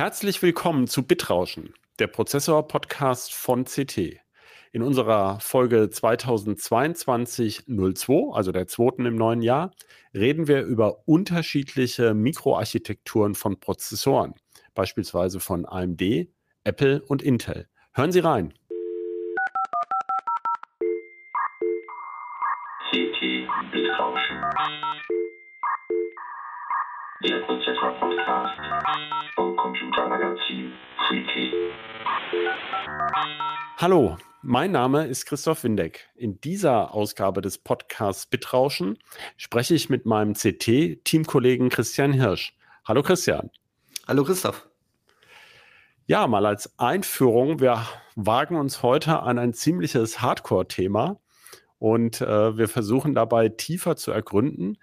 Herzlich willkommen zu Bitrauschen, der Prozessor-Podcast von CT. In unserer Folge 2022-02, also der zweiten im neuen Jahr, reden wir über unterschiedliche Mikroarchitekturen von Prozessoren, beispielsweise von AMD, Apple und Intel. Hören Sie rein. CT Bitrauschen. Der Prozessor-Podcast vom Computermagazin Freaky. Hallo, mein Name ist Christoph Windeck. In dieser Ausgabe des Podcasts Bitrauschen spreche ich mit meinem CT-Teamkollegen Christian Hirsch. Hallo Christian. Hallo Christoph. Ja, mal als Einführung, wir wagen uns heute an ein ziemliches Hardcore-Thema und äh, wir versuchen dabei tiefer zu ergründen,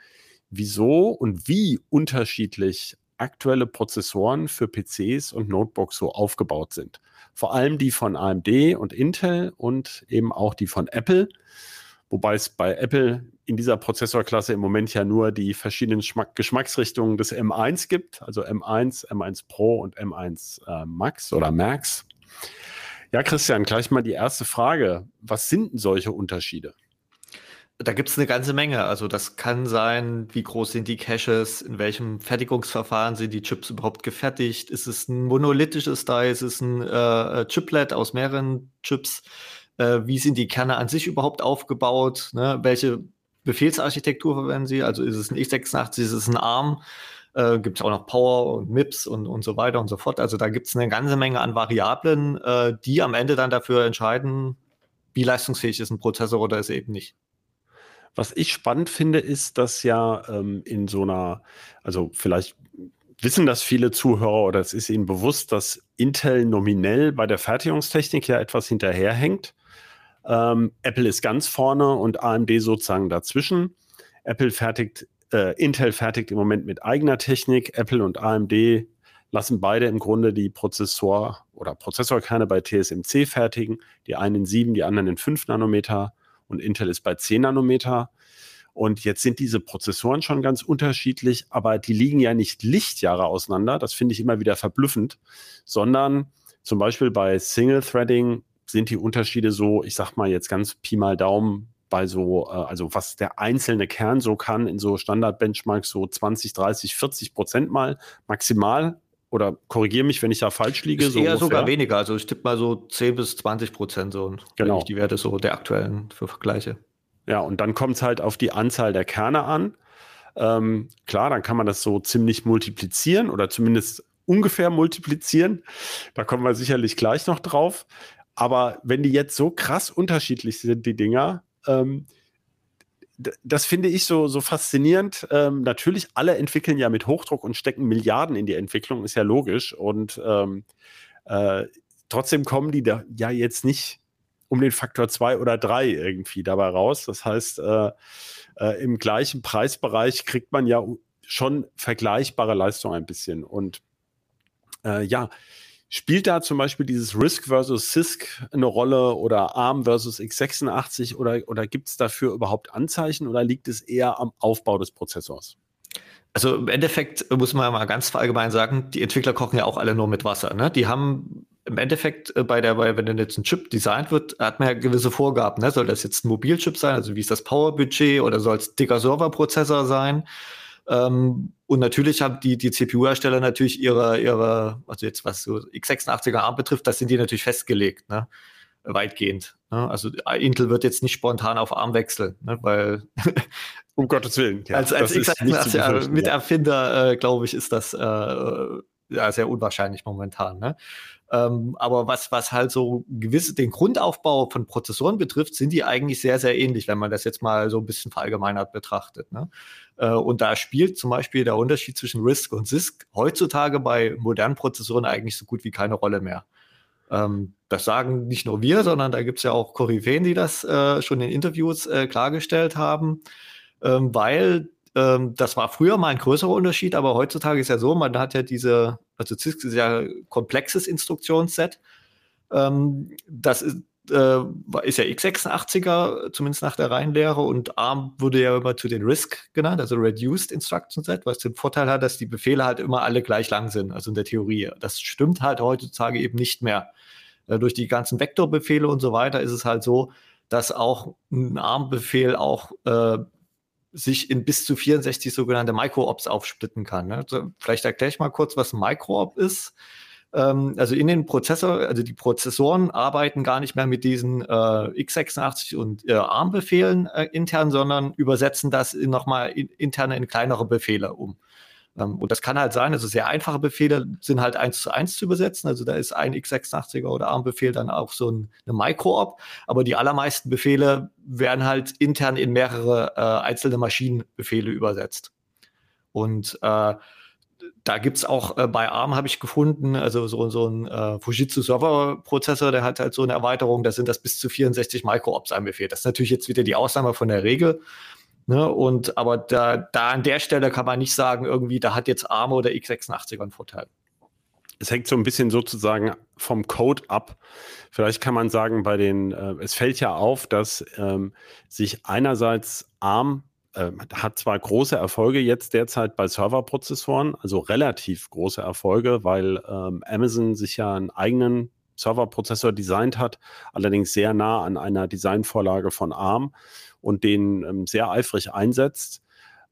wieso und wie unterschiedlich aktuelle Prozessoren für PCs und Notebooks so aufgebaut sind. Vor allem die von AMD und Intel und eben auch die von Apple. Wobei es bei Apple in dieser Prozessorklasse im Moment ja nur die verschiedenen Schmack Geschmacksrichtungen des M1 gibt, also M1, M1 Pro und M1 äh, Max oder Max. Ja, Christian, gleich mal die erste Frage. Was sind denn solche Unterschiede? Da gibt es eine ganze Menge. Also das kann sein, wie groß sind die Caches, in welchem Fertigungsverfahren sind die Chips überhaupt gefertigt? Ist es ein monolithisches Die? Ist es ein äh, Chiplet aus mehreren Chips? Äh, wie sind die Kerne an sich überhaupt aufgebaut? Ne? Welche Befehlsarchitektur verwenden sie? Also ist es ein x86, ist es ein ARM? Äh, gibt es auch noch Power und MIPS und, und so weiter und so fort. Also da gibt es eine ganze Menge an Variablen, äh, die am Ende dann dafür entscheiden, wie leistungsfähig ist ein Prozessor oder ist er eben nicht. Was ich spannend finde, ist, dass ja ähm, in so einer, also vielleicht wissen das viele Zuhörer oder es ist ihnen bewusst, dass Intel nominell bei der Fertigungstechnik ja etwas hinterherhängt. Ähm, Apple ist ganz vorne und AMD sozusagen dazwischen. Apple fertigt, äh, Intel fertigt im Moment mit eigener Technik. Apple und AMD lassen beide im Grunde die Prozessor oder Prozessorkerne bei TSMC fertigen. Die einen in 7, die anderen in 5 Nanometer und Intel ist bei 10 Nanometer. Und jetzt sind diese Prozessoren schon ganz unterschiedlich, aber die liegen ja nicht Lichtjahre auseinander. Das finde ich immer wieder verblüffend, sondern zum Beispiel bei Single Threading sind die Unterschiede so, ich sag mal jetzt ganz Pi mal Daumen, bei so, äh, also was der einzelne Kern so kann in so Standard-Benchmarks so 20, 30, 40 Prozent mal maximal oder korrigiere mich, wenn ich da falsch liege. Ist so eher ungefähr. sogar weniger. Also ich tippe mal so 10 bis 20 Prozent so. Genau. Die Werte so der aktuellen für Vergleiche. Ja, und dann kommt es halt auf die Anzahl der Kerne an. Ähm, klar, dann kann man das so ziemlich multiplizieren oder zumindest ungefähr multiplizieren. Da kommen wir sicherlich gleich noch drauf. Aber wenn die jetzt so krass unterschiedlich sind, die Dinger, ähm, das finde ich so, so faszinierend. Ähm, natürlich, alle entwickeln ja mit Hochdruck und stecken Milliarden in die Entwicklung, ist ja logisch. Und ähm, äh, trotzdem kommen die da ja jetzt nicht um den Faktor zwei oder drei irgendwie dabei raus. Das heißt, äh, äh, im gleichen Preisbereich kriegt man ja schon vergleichbare Leistung ein bisschen. Und äh, ja, Spielt da zum Beispiel dieses Risk versus CISC eine Rolle oder ARM versus x86 oder, oder gibt es dafür überhaupt Anzeichen oder liegt es eher am Aufbau des Prozessors? Also im Endeffekt muss man mal ganz allgemein sagen, die Entwickler kochen ja auch alle nur mit Wasser. Ne? Die haben im Endeffekt äh, bei der, bei, wenn jetzt ein Chip designt wird, hat man ja gewisse Vorgaben. Ne? Soll das jetzt ein Mobilchip sein, also wie ist das Powerbudget oder soll es dicker Serverprozessor sein? Ähm, und natürlich haben die, die CPU-Hersteller natürlich ihre, ihre, also jetzt was so x86er ARM betrifft, das sind die natürlich festgelegt, ne? weitgehend. Ne? Also Intel wird jetzt nicht spontan auf ARM wechseln, ne? weil um Gottes Willen. Ja, als als x86 Miterfinder, äh, glaube ich, ist das äh, ja, sehr unwahrscheinlich momentan. Ne? Ähm, aber was, was halt so gewisse, den Grundaufbau von Prozessoren betrifft, sind die eigentlich sehr, sehr ähnlich, wenn man das jetzt mal so ein bisschen verallgemeinert betrachtet. Ne? Äh, und da spielt zum Beispiel der Unterschied zwischen RISC und CISC heutzutage bei modernen Prozessoren eigentlich so gut wie keine Rolle mehr. Ähm, das sagen nicht nur wir, sondern da gibt es ja auch Koryphäen, die das äh, schon in Interviews äh, klargestellt haben, ähm, weil ähm, das war früher mal ein größerer Unterschied, aber heutzutage ist ja so, man hat ja diese, also CISC ist ja ein komplexes Instruktionsset. Ähm, das ist, äh, ist ja x86er, zumindest nach der Reihenlehre, und ARM wurde ja immer zu den RISC genannt, also Reduced Instruction Set, was den Vorteil hat, dass die Befehle halt immer alle gleich lang sind, also in der Theorie. Das stimmt halt heutzutage eben nicht mehr. Äh, durch die ganzen Vektorbefehle und so weiter ist es halt so, dass auch ein ARM-Befehl auch äh, sich in bis zu 64 sogenannte Micro-Ops aufsplitten kann. Ne? Also vielleicht erkläre ich mal kurz, was ein Micro-Op ist. Ähm, also in den Prozessor, also die Prozessoren arbeiten gar nicht mehr mit diesen äh, x86 und äh, ARM-Befehlen äh, intern, sondern übersetzen das in nochmal in, interne in kleinere Befehle um. Ähm, und das kann halt sein, also sehr einfache Befehle sind halt eins zu eins zu übersetzen. Also da ist ein x86er oder ARM-Befehl dann auch so ein, eine Micro-Op. Aber die allermeisten Befehle werden halt intern in mehrere äh, einzelne Maschinenbefehle übersetzt. Und äh, da gibt's auch äh, bei ARM habe ich gefunden, also so, so ein äh, Fujitsu-Server-Prozessor, der hat halt so eine Erweiterung, da sind das bis zu 64 Micro-Ops ein Befehl. Das ist natürlich jetzt wieder die Ausnahme von der Regel. Ne? Und aber da, da an der Stelle kann man nicht sagen, irgendwie, da hat jetzt ARM oder x86 einen Vorteil. Es hängt so ein bisschen sozusagen vom Code ab. Vielleicht kann man sagen, bei den, äh, es fällt ja auf, dass ähm, sich einerseits ARM äh, hat zwar große Erfolge jetzt derzeit bei Serverprozessoren, also relativ große Erfolge, weil ähm, Amazon sich ja einen eigenen Serverprozessor designt hat, allerdings sehr nah an einer Designvorlage von ARM und den ähm, sehr eifrig einsetzt.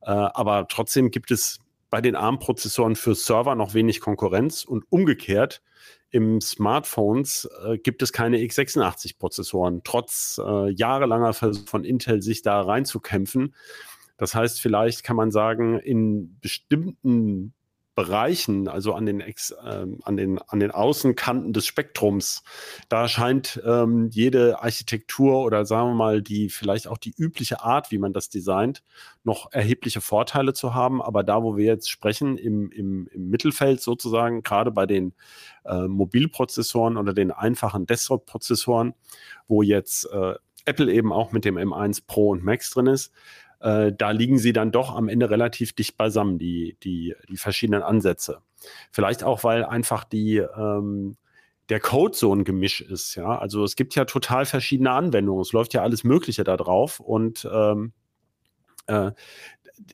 Äh, aber trotzdem gibt es bei den ARM-Prozessoren für Server noch wenig Konkurrenz und umgekehrt im Smartphones äh, gibt es keine x86-Prozessoren, trotz äh, jahrelanger Versuche von Intel, sich da reinzukämpfen. Das heißt, vielleicht kann man sagen, in bestimmten Bereichen, also an den, Ex, äh, an den, an den Außenkanten des Spektrums, da scheint ähm, jede Architektur oder sagen wir mal die, vielleicht auch die übliche Art, wie man das designt, noch erhebliche Vorteile zu haben. Aber da, wo wir jetzt sprechen, im, im, im Mittelfeld sozusagen, gerade bei den äh, Mobilprozessoren oder den einfachen Desktop-Prozessoren, wo jetzt äh, Apple eben auch mit dem M1 Pro und Max drin ist, äh, da liegen sie dann doch am Ende relativ dicht beisammen, die, die, die verschiedenen Ansätze. Vielleicht auch, weil einfach die, ähm, der Code so ein Gemisch ist, ja. Also es gibt ja total verschiedene Anwendungen. Es läuft ja alles Mögliche da drauf und ähm, äh,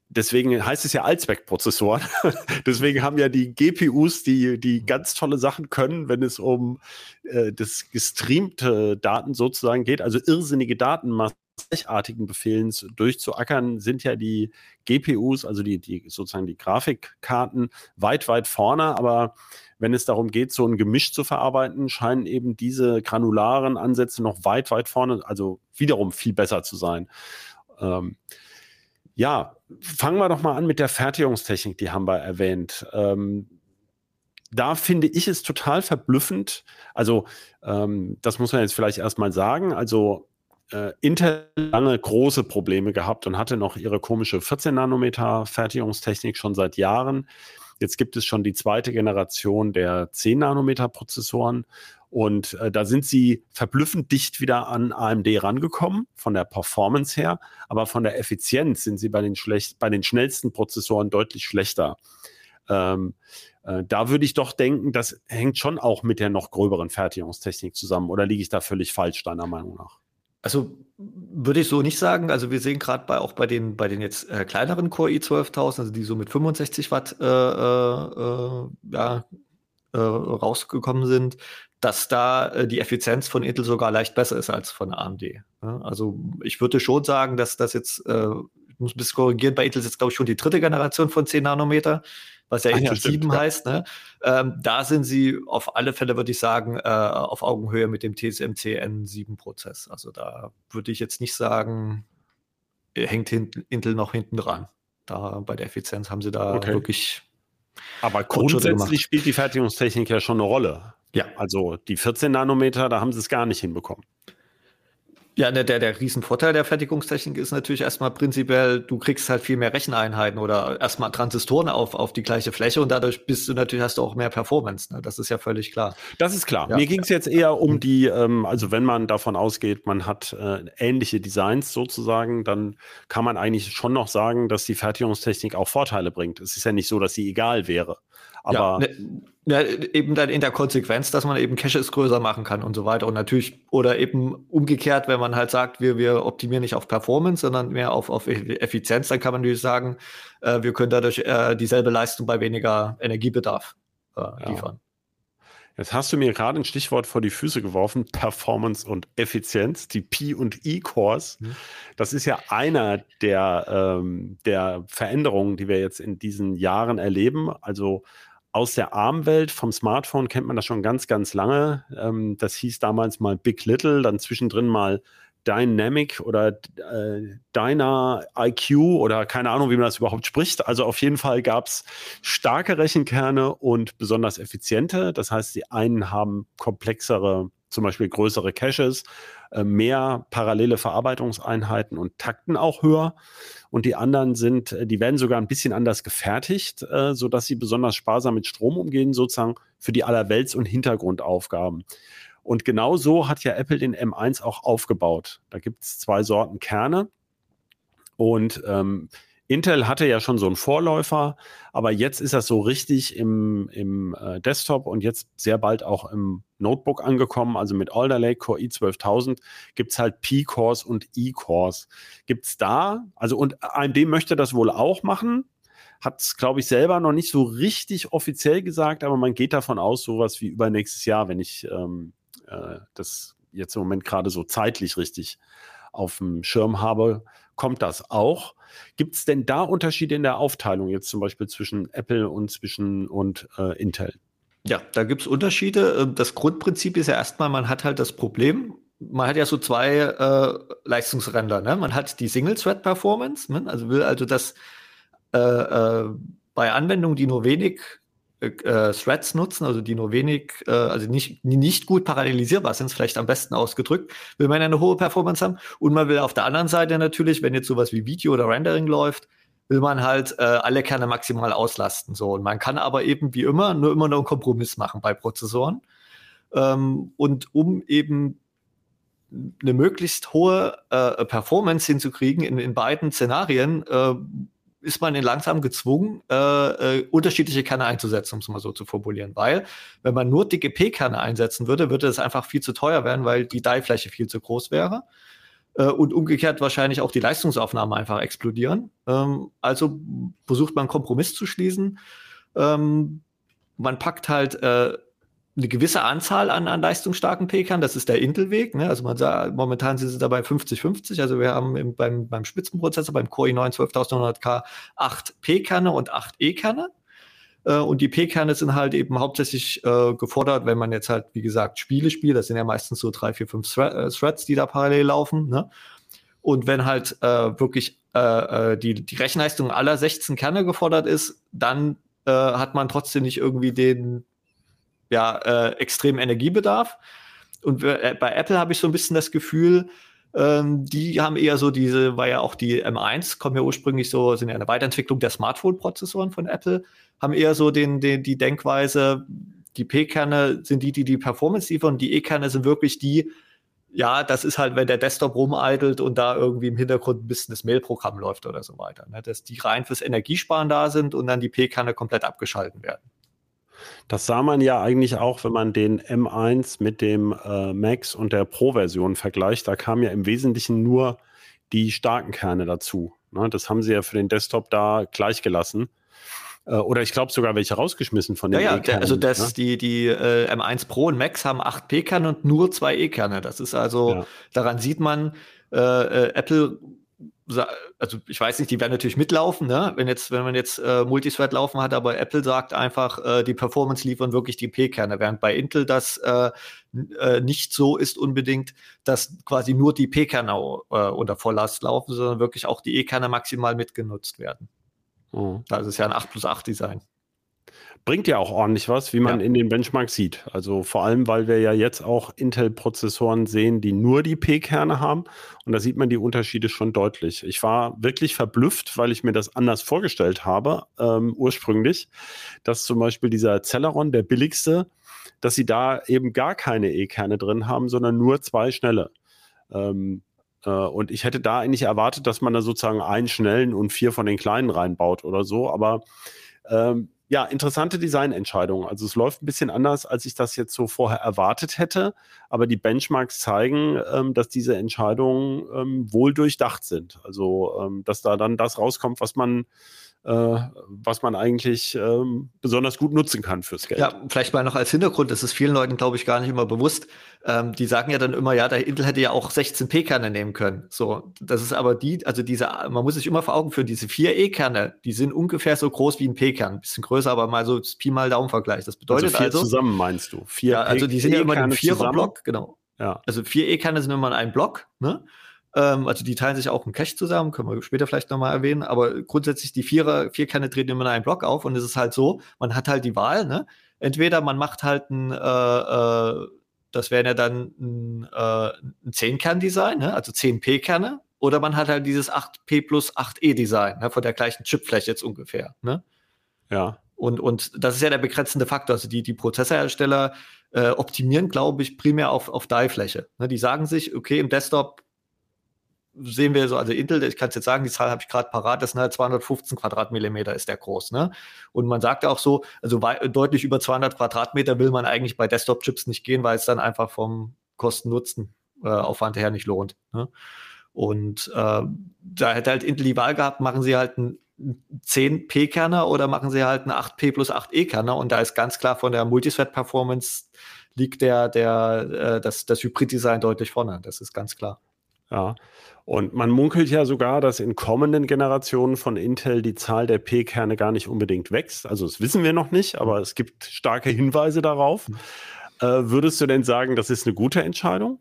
deswegen heißt es ja Allzweckprozessoren. deswegen haben ja die GPUs, die, die ganz tolle Sachen können, wenn es um äh, das gestreamte Daten sozusagen geht, also irrsinnige Datenmassen gleichartigen Befehlen durchzuackern, sind ja die GPUs, also die, die sozusagen die Grafikkarten, weit, weit vorne. Aber wenn es darum geht, so ein Gemisch zu verarbeiten, scheinen eben diese granularen Ansätze noch weit, weit vorne, also wiederum viel besser zu sein. Ähm, ja, fangen wir doch mal an mit der Fertigungstechnik, die haben wir erwähnt. Ähm, da finde ich es total verblüffend. Also, ähm, das muss man jetzt vielleicht erstmal sagen. Also, äh, Intel lange große Probleme gehabt und hatte noch ihre komische 14 Nanometer Fertigungstechnik schon seit Jahren. Jetzt gibt es schon die zweite Generation der 10 Nanometer Prozessoren und äh, da sind sie verblüffend dicht wieder an AMD rangekommen, von der Performance her, aber von der Effizienz sind sie bei den, schlecht, bei den schnellsten Prozessoren deutlich schlechter. Ähm, äh, da würde ich doch denken, das hängt schon auch mit der noch gröberen Fertigungstechnik zusammen. Oder liege ich da völlig falsch, deiner Meinung nach? Also würde ich so nicht sagen. Also wir sehen gerade bei, auch bei den, bei den jetzt äh, kleineren Core i12000, also die so mit 65 Watt äh, äh, ja, äh, rausgekommen sind, dass da äh, die Effizienz von Intel sogar leicht besser ist als von AMD. Ja, also ich würde schon sagen, dass das jetzt, äh, muss ein bisschen korrigieren, bei Intel ist jetzt glaube ich schon die dritte Generation von 10 Nanometer was ja Intel 7 heißt. Ne? Ähm, da sind sie auf alle Fälle, würde ich sagen, äh, auf Augenhöhe mit dem TSMC N7-Prozess. Also da würde ich jetzt nicht sagen, hängt Intel noch hinten dran. Da bei der Effizienz haben sie da okay. wirklich. Aber grundsätzlich spielt die Fertigungstechnik ja schon eine Rolle. Ja. Also die 14 Nanometer, da haben sie es gar nicht hinbekommen. Ja, der, der, der Riesenvorteil der Fertigungstechnik ist natürlich erstmal prinzipiell, du kriegst halt viel mehr Recheneinheiten oder erstmal Transistoren auf, auf die gleiche Fläche und dadurch bist du natürlich, hast du auch mehr Performance. Ne? Das ist ja völlig klar. Das ist klar. Ja. Mir ging es jetzt eher um die, ähm, also wenn man davon ausgeht, man hat äh, ähnliche Designs sozusagen, dann kann man eigentlich schon noch sagen, dass die Fertigungstechnik auch Vorteile bringt. Es ist ja nicht so, dass sie egal wäre. Aber ja, ne, ne, eben dann in der Konsequenz, dass man eben Caches größer machen kann und so weiter. Und natürlich, oder eben umgekehrt, wenn man halt sagt, wir, wir optimieren nicht auf Performance, sondern mehr auf, auf Effizienz, dann kann man natürlich sagen, äh, wir können dadurch äh, dieselbe Leistung bei weniger Energiebedarf äh, liefern. Ja. Jetzt hast du mir gerade ein Stichwort vor die Füße geworfen, Performance und Effizienz, die P- und E-Cores. Mhm. Das ist ja einer der, ähm, der Veränderungen, die wir jetzt in diesen Jahren erleben. Also aus der ARM-Welt vom Smartphone kennt man das schon ganz, ganz lange. Ähm, das hieß damals mal Big Little, dann zwischendrin mal Dynamic oder äh, Dyna IQ oder keine Ahnung, wie man das überhaupt spricht. Also auf jeden Fall gab es starke Rechenkerne und besonders effiziente. Das heißt, die einen haben komplexere, zum Beispiel größere Caches, äh, mehr parallele Verarbeitungseinheiten und Takten auch höher. Und die anderen sind, äh, die werden sogar ein bisschen anders gefertigt, äh, sodass sie besonders sparsam mit Strom umgehen, sozusagen für die Allerwelts- und Hintergrundaufgaben. Und genau so hat ja Apple den M1 auch aufgebaut. Da gibt es zwei Sorten Kerne. Und ähm, Intel hatte ja schon so einen Vorläufer, aber jetzt ist das so richtig im, im äh, Desktop und jetzt sehr bald auch im Notebook angekommen. Also mit Alder Lake Core i12000 gibt es halt P-Cores und E-Cores. Gibt es da, also und AMD möchte das wohl auch machen, hat es, glaube ich, selber noch nicht so richtig offiziell gesagt, aber man geht davon aus, sowas wie übernächstes Jahr, wenn ich ähm, äh, das jetzt im Moment gerade so zeitlich richtig auf dem Schirm habe, kommt das auch. Gibt es denn da Unterschiede in der Aufteilung jetzt zum Beispiel zwischen Apple und zwischen und äh, Intel? Ja, da gibt es Unterschiede. Ähm, das Grundprinzip ist ja erstmal, man hat halt das Problem, man hat ja so zwei äh, Leistungsränder. Ne? Man hat die Single-Thread-Performance, ne? also will also das äh, äh, bei Anwendungen, die nur wenig äh, Threads nutzen, also die nur wenig, äh, also nicht, nicht gut parallelisierbar sind, vielleicht am besten ausgedrückt, will man eine hohe Performance haben. Und man will auf der anderen Seite natürlich, wenn jetzt sowas wie Video oder Rendering läuft, will man halt äh, alle Kerne maximal auslasten. So. Und man kann aber eben wie immer nur immer noch einen Kompromiss machen bei Prozessoren. Ähm, und um eben eine möglichst hohe äh, Performance hinzukriegen in, in beiden Szenarien, äh, ist man in langsam gezwungen, äh, äh, unterschiedliche Kerne einzusetzen, um es mal so zu formulieren. Weil, wenn man nur dicke P-Kerne einsetzen würde, würde es einfach viel zu teuer werden, weil die Die-Fläche viel zu groß wäre. Äh, und umgekehrt wahrscheinlich auch die Leistungsaufnahmen einfach explodieren. Ähm, also versucht man Kompromiss zu schließen. Ähm, man packt halt äh, eine gewisse Anzahl an, an leistungsstarken Pkern, das ist der Intel-Weg. Ne? Also man sagt, momentan sind sie dabei 50-50. Also wir haben im, beim, beim Spitzenprozessor, beim Core i9 12900K 8 P-Kerne und 8 E-Kerne. Äh, und die P-Kerne sind halt eben hauptsächlich äh, gefordert, wenn man jetzt halt, wie gesagt, Spiele spielt. Das sind ja meistens so drei, vier, fünf äh, Threads, die da parallel laufen. Ne? Und wenn halt äh, wirklich äh, die, die Rechenleistung aller 16 Kerne gefordert ist, dann hat man trotzdem nicht irgendwie den ja, äh, extremen Energiebedarf. Und äh, bei Apple habe ich so ein bisschen das Gefühl, ähm, die haben eher so diese, war ja auch die M1, kommen ja ursprünglich so, sind ja eine Weiterentwicklung der Smartphone-Prozessoren von Apple, haben eher so den, den, die Denkweise, die P-Kerne sind die, die die Performance liefern, die E-Kerne sind wirklich die, ja, das ist halt, wenn der Desktop rumeidelt und da irgendwie im Hintergrund ein bisschen das Mail-Programm läuft oder so weiter. Ne? Dass die rein fürs Energiesparen da sind und dann die P-Kerne komplett abgeschalten werden. Das sah man ja eigentlich auch, wenn man den M1 mit dem äh, Max und der Pro-Version vergleicht. Da kamen ja im Wesentlichen nur die starken Kerne dazu. Ne? Das haben sie ja für den Desktop da gleich gelassen. Äh, oder ich glaube sogar welche rausgeschmissen von den ja, ja, E-Kernen. Also das, ne? die, die äh, M1 Pro und Max haben 8 P-Kerne und nur zwei E-Kerne. Das ist also, ja. daran sieht man, äh, äh Apple also ich weiß nicht, die werden natürlich mitlaufen, ne? Wenn jetzt, wenn man jetzt äh, Multithread laufen hat, aber Apple sagt einfach, äh, die Performance liefern wirklich die P-Kerne, während bei Intel das äh, äh, nicht so ist unbedingt, dass quasi nur die P-Kerne äh, unter Volllast laufen, sondern wirklich auch die E-Kerne maximal mitgenutzt werden. Oh. Das ist ja ein 8 plus 8 Design bringt ja auch ordentlich was, wie man ja. in den Benchmarks sieht. Also vor allem, weil wir ja jetzt auch Intel-Prozessoren sehen, die nur die P-Kerne haben. Und da sieht man die Unterschiede schon deutlich. Ich war wirklich verblüfft, weil ich mir das anders vorgestellt habe, ähm, ursprünglich, dass zum Beispiel dieser Celeron, der billigste, dass sie da eben gar keine E-Kerne drin haben, sondern nur zwei schnelle. Ähm, äh, und ich hätte da eigentlich erwartet, dass man da sozusagen einen schnellen und vier von den kleinen reinbaut oder so. Aber ähm, ja, interessante Designentscheidung. Also es läuft ein bisschen anders, als ich das jetzt so vorher erwartet hätte. Aber die Benchmarks zeigen, ähm, dass diese Entscheidungen ähm, wohl durchdacht sind. Also ähm, dass da dann das rauskommt, was man was man eigentlich ähm, besonders gut nutzen kann fürs Geld. Ja, vielleicht mal noch als Hintergrund, das ist vielen Leuten, glaube ich, gar nicht immer bewusst. Ähm, die sagen ja dann immer, ja, der Intel hätte ja auch 16p-Kerne nehmen können. So, das ist aber die, also diese, man muss sich immer vor Augen führen, diese 4 E-Kerne, die sind ungefähr so groß wie ein P-Kern, ein bisschen größer, aber mal so Pi mal Daumen-Vergleich. Das bedeutet also, vier also zusammen meinst du? Vier ja, also die sind ja immer im Vierer-Block, genau. Ja. Also vier E-Kerne sind immer in einem Block, ne? Ähm, also die teilen sich auch einen Cache zusammen, können wir später vielleicht nochmal erwähnen, aber grundsätzlich die Vierer, Vierkerne treten immer in einen Block auf und es ist halt so, man hat halt die Wahl, ne? Entweder man macht halt ein, äh, äh, das wären ja dann ein, äh, ein 10-Kern-Design, ne? also 10p-Kerne, oder man hat halt dieses 8p plus 8e-Design, ne? von der gleichen Chipfläche jetzt ungefähr. Ne? Ja. Und, und das ist ja der begrenzende Faktor. Also die, die Prozessorhersteller äh, optimieren, glaube ich, primär auf, auf Die-Fläche. Ne? Die sagen sich, okay, im Desktop sehen wir so, also Intel, ich kann es jetzt sagen, die Zahl habe ich gerade parat, das sind halt 215 Quadratmillimeter ist der groß, ne? Und man sagt auch so, also deutlich über 200 Quadratmeter will man eigentlich bei Desktop-Chips nicht gehen, weil es dann einfach vom Kosten-Nutzen-Aufwand her nicht lohnt. Ne? Und äh, da hätte halt Intel die Wahl gehabt, machen sie halt einen 10p-Kerner oder machen sie halt einen 8p plus 8e-Kerner und da ist ganz klar von der Multithread-Performance liegt der, der, äh, das, das Hybrid-Design deutlich vorne. Das ist ganz klar. Ja. Und man munkelt ja sogar, dass in kommenden Generationen von Intel die Zahl der P-Kerne gar nicht unbedingt wächst. Also das wissen wir noch nicht, aber es gibt starke Hinweise darauf. Mhm. Äh, würdest du denn sagen, das ist eine gute Entscheidung?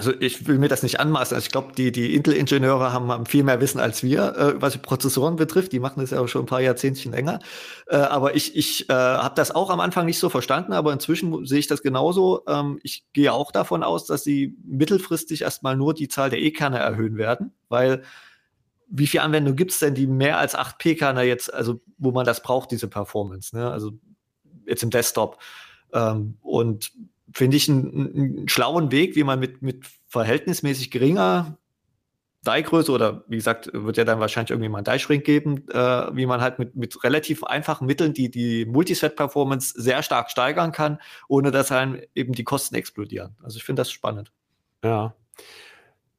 Also ich will mir das nicht anmaßen. Also ich glaube, die, die Intel-Ingenieure haben, haben, viel mehr Wissen als wir, äh, was die Prozessoren betrifft. Die machen das ja auch schon ein paar Jahrzehntchen länger. Äh, aber ich, ich äh, habe das auch am Anfang nicht so verstanden, aber inzwischen sehe ich das genauso. Ähm, ich gehe auch davon aus, dass sie mittelfristig erstmal nur die Zahl der E-Kerne erhöhen werden, weil wie viele Anwendungen gibt es denn, die mehr als 8 P-Kerne jetzt, also wo man das braucht, diese Performance, ne? Also jetzt im Desktop. Ähm, und finde ich, einen, einen, schlauen Weg, wie man mit, mit verhältnismäßig geringer Die-Größe oder wie gesagt, wird ja dann wahrscheinlich irgendwie mal ein Die-Shrink geben, äh, wie man halt mit, mit relativ einfachen Mitteln die, die Multiset-Performance sehr stark steigern kann, ohne dass einem eben die Kosten explodieren. Also ich finde das spannend. Ja.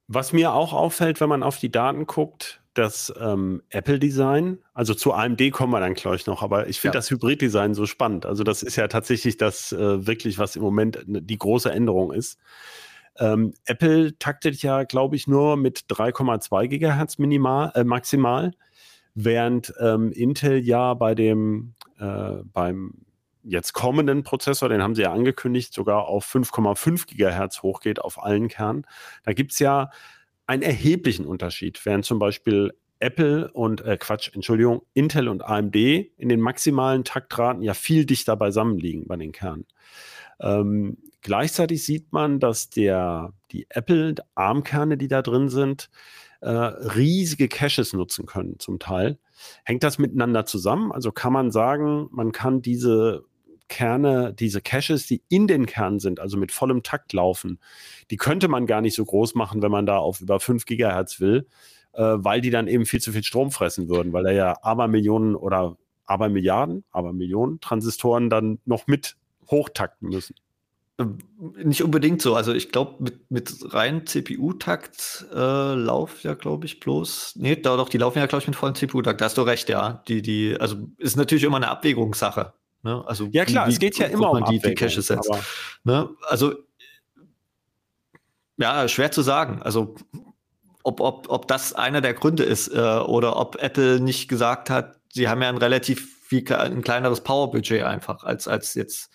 Was mir auch auffällt, wenn man auf die Daten guckt, das ähm, Apple-Design, also zu AMD kommen wir dann gleich noch, aber ich finde ja. das Hybrid-Design so spannend. Also das ist ja tatsächlich das äh, wirklich, was im Moment die große Änderung ist. Ähm, Apple taktet ja, glaube ich, nur mit 3,2 Gigahertz minimal, äh, maximal, während ähm, Intel ja bei dem äh, beim jetzt kommenden Prozessor, den haben sie ja angekündigt, sogar auf 5,5 Gigahertz hochgeht auf allen Kernen. Da gibt es ja einen erheblichen Unterschied, während zum Beispiel Apple und äh, Quatsch, Entschuldigung, Intel und AMD in den maximalen Taktraten ja viel dichter beisammen liegen bei den Kernen. Ähm, gleichzeitig sieht man, dass der, die Apple ARM-Kerne, die da drin sind, äh, riesige Caches nutzen können zum Teil. Hängt das miteinander zusammen? Also kann man sagen, man kann diese Kerne, diese Caches, die in den Kernen sind, also mit vollem Takt laufen, die könnte man gar nicht so groß machen, wenn man da auf über 5 Gigahertz will, äh, weil die dann eben viel zu viel Strom fressen würden, weil da ja aber Millionen oder aber Milliarden, aber Millionen Transistoren dann noch mit hochtakten müssen. Ähm, nicht unbedingt so. Also ich glaube, mit, mit rein CPU-Takt äh, lauft ja, glaube ich, bloß. Nee, doch, die laufen ja, glaube ich, mit vollem CPU-Takt. Da hast du recht, ja. Die, die, also ist natürlich immer eine Abwägungssache. Ne? Also ja klar, wie, es geht ja immer um die, die Cache Sets. Ne? Also ja, schwer zu sagen. Also ob, ob, ob das einer der Gründe ist äh, oder ob Apple nicht gesagt hat, sie haben ja ein relativ viel ein kleineres Power-Budget einfach als als jetzt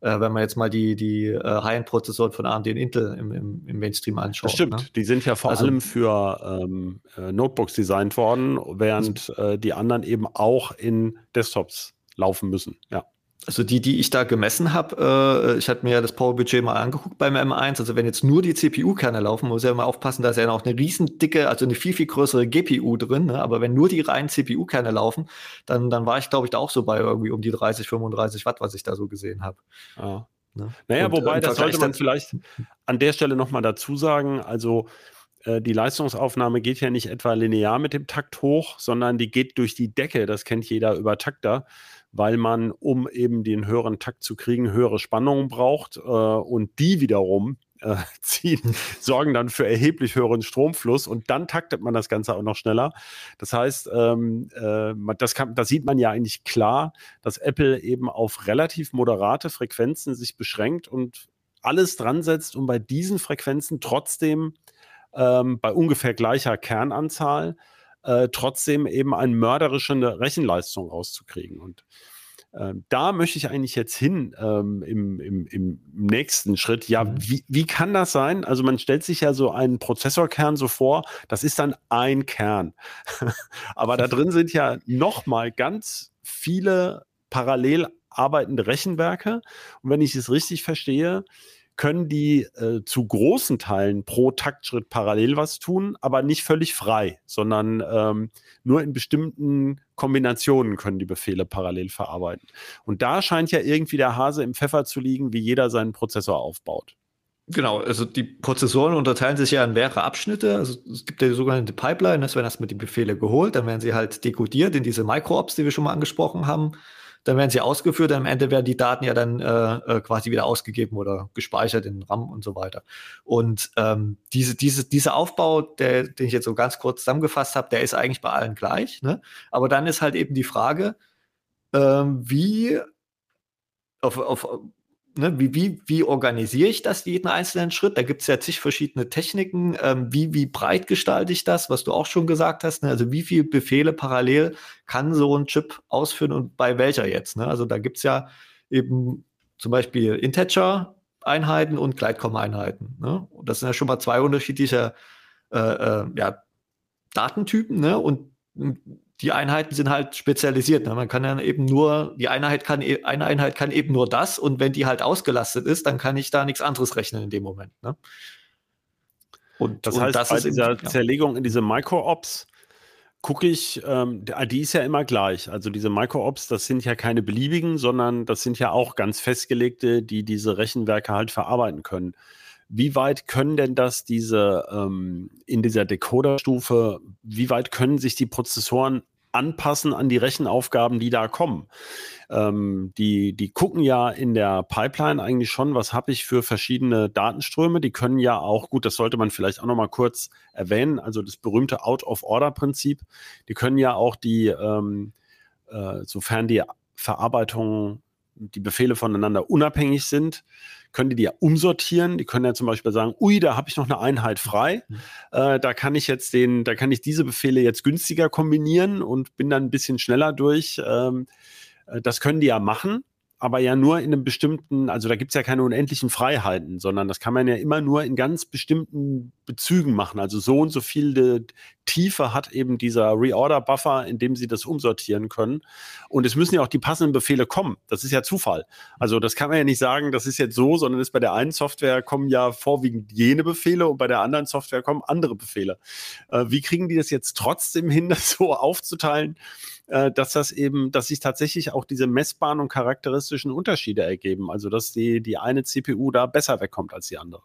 äh, wenn man jetzt mal die, die äh, High-End-Prozessoren von AMD und Intel im, im, im Mainstream anschaut. Das stimmt, ne? die sind ja vor also, allem für ähm, äh, Notebooks designt worden, während also, äh, die anderen eben auch in Desktops laufen müssen. Ja. Also die, die ich da gemessen habe, äh, ich hatte mir ja das Power-Budget mal angeguckt beim M1. Also wenn jetzt nur die CPU-Kerne laufen, muss ja immer aufpassen, da ist ja noch eine riesen dicke, also eine viel, viel größere GPU drin. Ne? Aber wenn nur die reinen CPU-Kerne laufen, dann, dann war ich, glaube ich, da auch so bei irgendwie um die 30, 35 Watt, was ich da so gesehen habe. Ja. Ne? Naja, Und, wobei, das sollte man vielleicht an der Stelle nochmal dazu sagen. Also äh, die Leistungsaufnahme geht ja nicht etwa linear mit dem Takt hoch, sondern die geht durch die Decke. Das kennt jeder über Takter, weil man, um eben den höheren Takt zu kriegen, höhere Spannungen braucht. Äh, und die wiederum äh, ziehen, sorgen dann für erheblich höheren Stromfluss und dann taktet man das Ganze auch noch schneller. Das heißt, ähm, äh, das, kann, das sieht man ja eigentlich klar, dass Apple eben auf relativ moderate Frequenzen sich beschränkt und alles dran setzt, um bei diesen Frequenzen trotzdem ähm, bei ungefähr gleicher Kernanzahl äh, trotzdem eben eine mörderische Rechenleistung rauszukriegen. Und ähm, da möchte ich eigentlich jetzt hin ähm, im, im, im, nächsten Schritt. Ja, mhm. wie, wie kann das sein? Also man stellt sich ja so einen Prozessorkern so vor, das ist dann ein Kern. Aber da drin sind ja nochmal ganz viele parallel arbeitende Rechenwerke. Und wenn ich es richtig verstehe, können die äh, zu großen Teilen pro Taktschritt parallel was tun, aber nicht völlig frei, sondern ähm, nur in bestimmten Kombinationen können die Befehle parallel verarbeiten. Und da scheint ja irgendwie der Hase im Pfeffer zu liegen, wie jeder seinen Prozessor aufbaut. Genau, also die Prozessoren unterteilen sich ja in mehrere Abschnitte. Also es gibt ja die sogenannte Pipeline, das werden erstmal die Befehle geholt, dann werden sie halt dekodiert in diese Micro-Ops, die wir schon mal angesprochen haben dann werden sie ausgeführt, am Ende werden die Daten ja dann äh, äh, quasi wieder ausgegeben oder gespeichert in RAM und so weiter. Und ähm, diese, diese, dieser Aufbau, der, den ich jetzt so ganz kurz zusammengefasst habe, der ist eigentlich bei allen gleich. Ne? Aber dann ist halt eben die Frage, ähm, wie auf, auf ne, wie, wie, wie organisiere ich das, jeden einzelnen Schritt? Da gibt es ja zig verschiedene Techniken. Ähm, wie, wie breit gestalte ich das, was du auch schon gesagt hast? Ne? Also wie viele Befehle parallel kann so ein Chip ausführen und bei welcher jetzt? Ne? Also da gibt es ja eben zum Beispiel Integer-Einheiten und Gleitkomma-Einheiten. Ne? Das sind ja schon mal zwei unterschiedliche äh, äh, ja, Datentypen. Ne? Und die Einheiten sind halt spezialisiert. Ne? Man kann dann eben nur, die Einheit kann, e, eine Einheit kann eben nur das und wenn die halt ausgelastet ist, dann kann ich da nichts anderes rechnen in dem Moment. Ne? Und das heißt, das bei dieser eben, Zerlegung in diese Micro-Ops gucke ich, ähm, die ist ja immer gleich. Also diese Micro-Ops, das sind ja keine beliebigen, sondern das sind ja auch ganz festgelegte, die diese Rechenwerke halt verarbeiten können. Wie weit können denn das diese ähm, in dieser Decoder-Stufe, wie weit können sich die Prozessoren anpassen an die Rechenaufgaben, die da kommen? Ähm, die, die gucken ja in der Pipeline eigentlich schon, was habe ich für verschiedene Datenströme. Die können ja auch, gut, das sollte man vielleicht auch noch mal kurz erwähnen, also das berühmte Out-of-Order-Prinzip. Die können ja auch die, ähm, äh, sofern die Verarbeitung die Befehle voneinander unabhängig sind, können die die ja umsortieren. Die können ja zum Beispiel sagen, ui, da habe ich noch eine Einheit frei. Mhm. Äh, da kann ich jetzt den, da kann ich diese Befehle jetzt günstiger kombinieren und bin dann ein bisschen schneller durch. Ähm, äh, das können die ja machen aber ja nur in einem bestimmten, also da gibt es ja keine unendlichen Freiheiten, sondern das kann man ja immer nur in ganz bestimmten Bezügen machen. Also so und so viel Tiefe hat eben dieser Reorder-Buffer, in dem sie das umsortieren können. Und es müssen ja auch die passenden Befehle kommen. Das ist ja Zufall. Also das kann man ja nicht sagen, das ist jetzt so, sondern es bei der einen Software kommen ja vorwiegend jene Befehle und bei der anderen Software kommen andere Befehle. Äh, wie kriegen die das jetzt trotzdem hin, das so aufzuteilen? Äh, dass das eben, dass sich tatsächlich auch diese messbaren und charakteristischen Unterschiede ergeben. Also dass die, die eine CPU da besser wegkommt als die andere.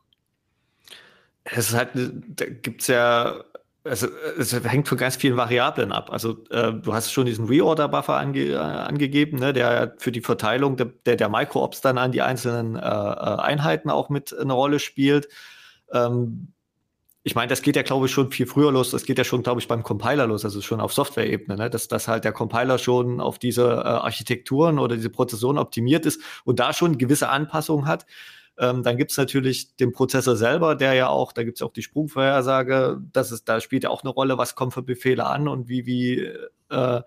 Es ist halt, da gibt es ja also es hängt von ganz vielen Variablen ab. Also äh, du hast schon diesen Reorder-Buffer ange äh, angegeben, ne, der für die Verteilung der, der, der Micro-Ops dann an die einzelnen äh, äh Einheiten auch mit eine Rolle spielt. Ähm, ich meine, das geht ja, glaube ich, schon viel früher los. Das geht ja schon, glaube ich, beim Compiler los, also schon auf Software-Ebene, ne? dass, dass halt der Compiler schon auf diese äh, Architekturen oder diese Prozessoren optimiert ist und da schon gewisse Anpassungen hat. Ähm, dann gibt's natürlich den Prozessor selber, der ja auch, da gibt's ja auch die Sprungvorhersage, das ist, da spielt ja auch eine Rolle, was kommt für Befehle an und wie, wie äh,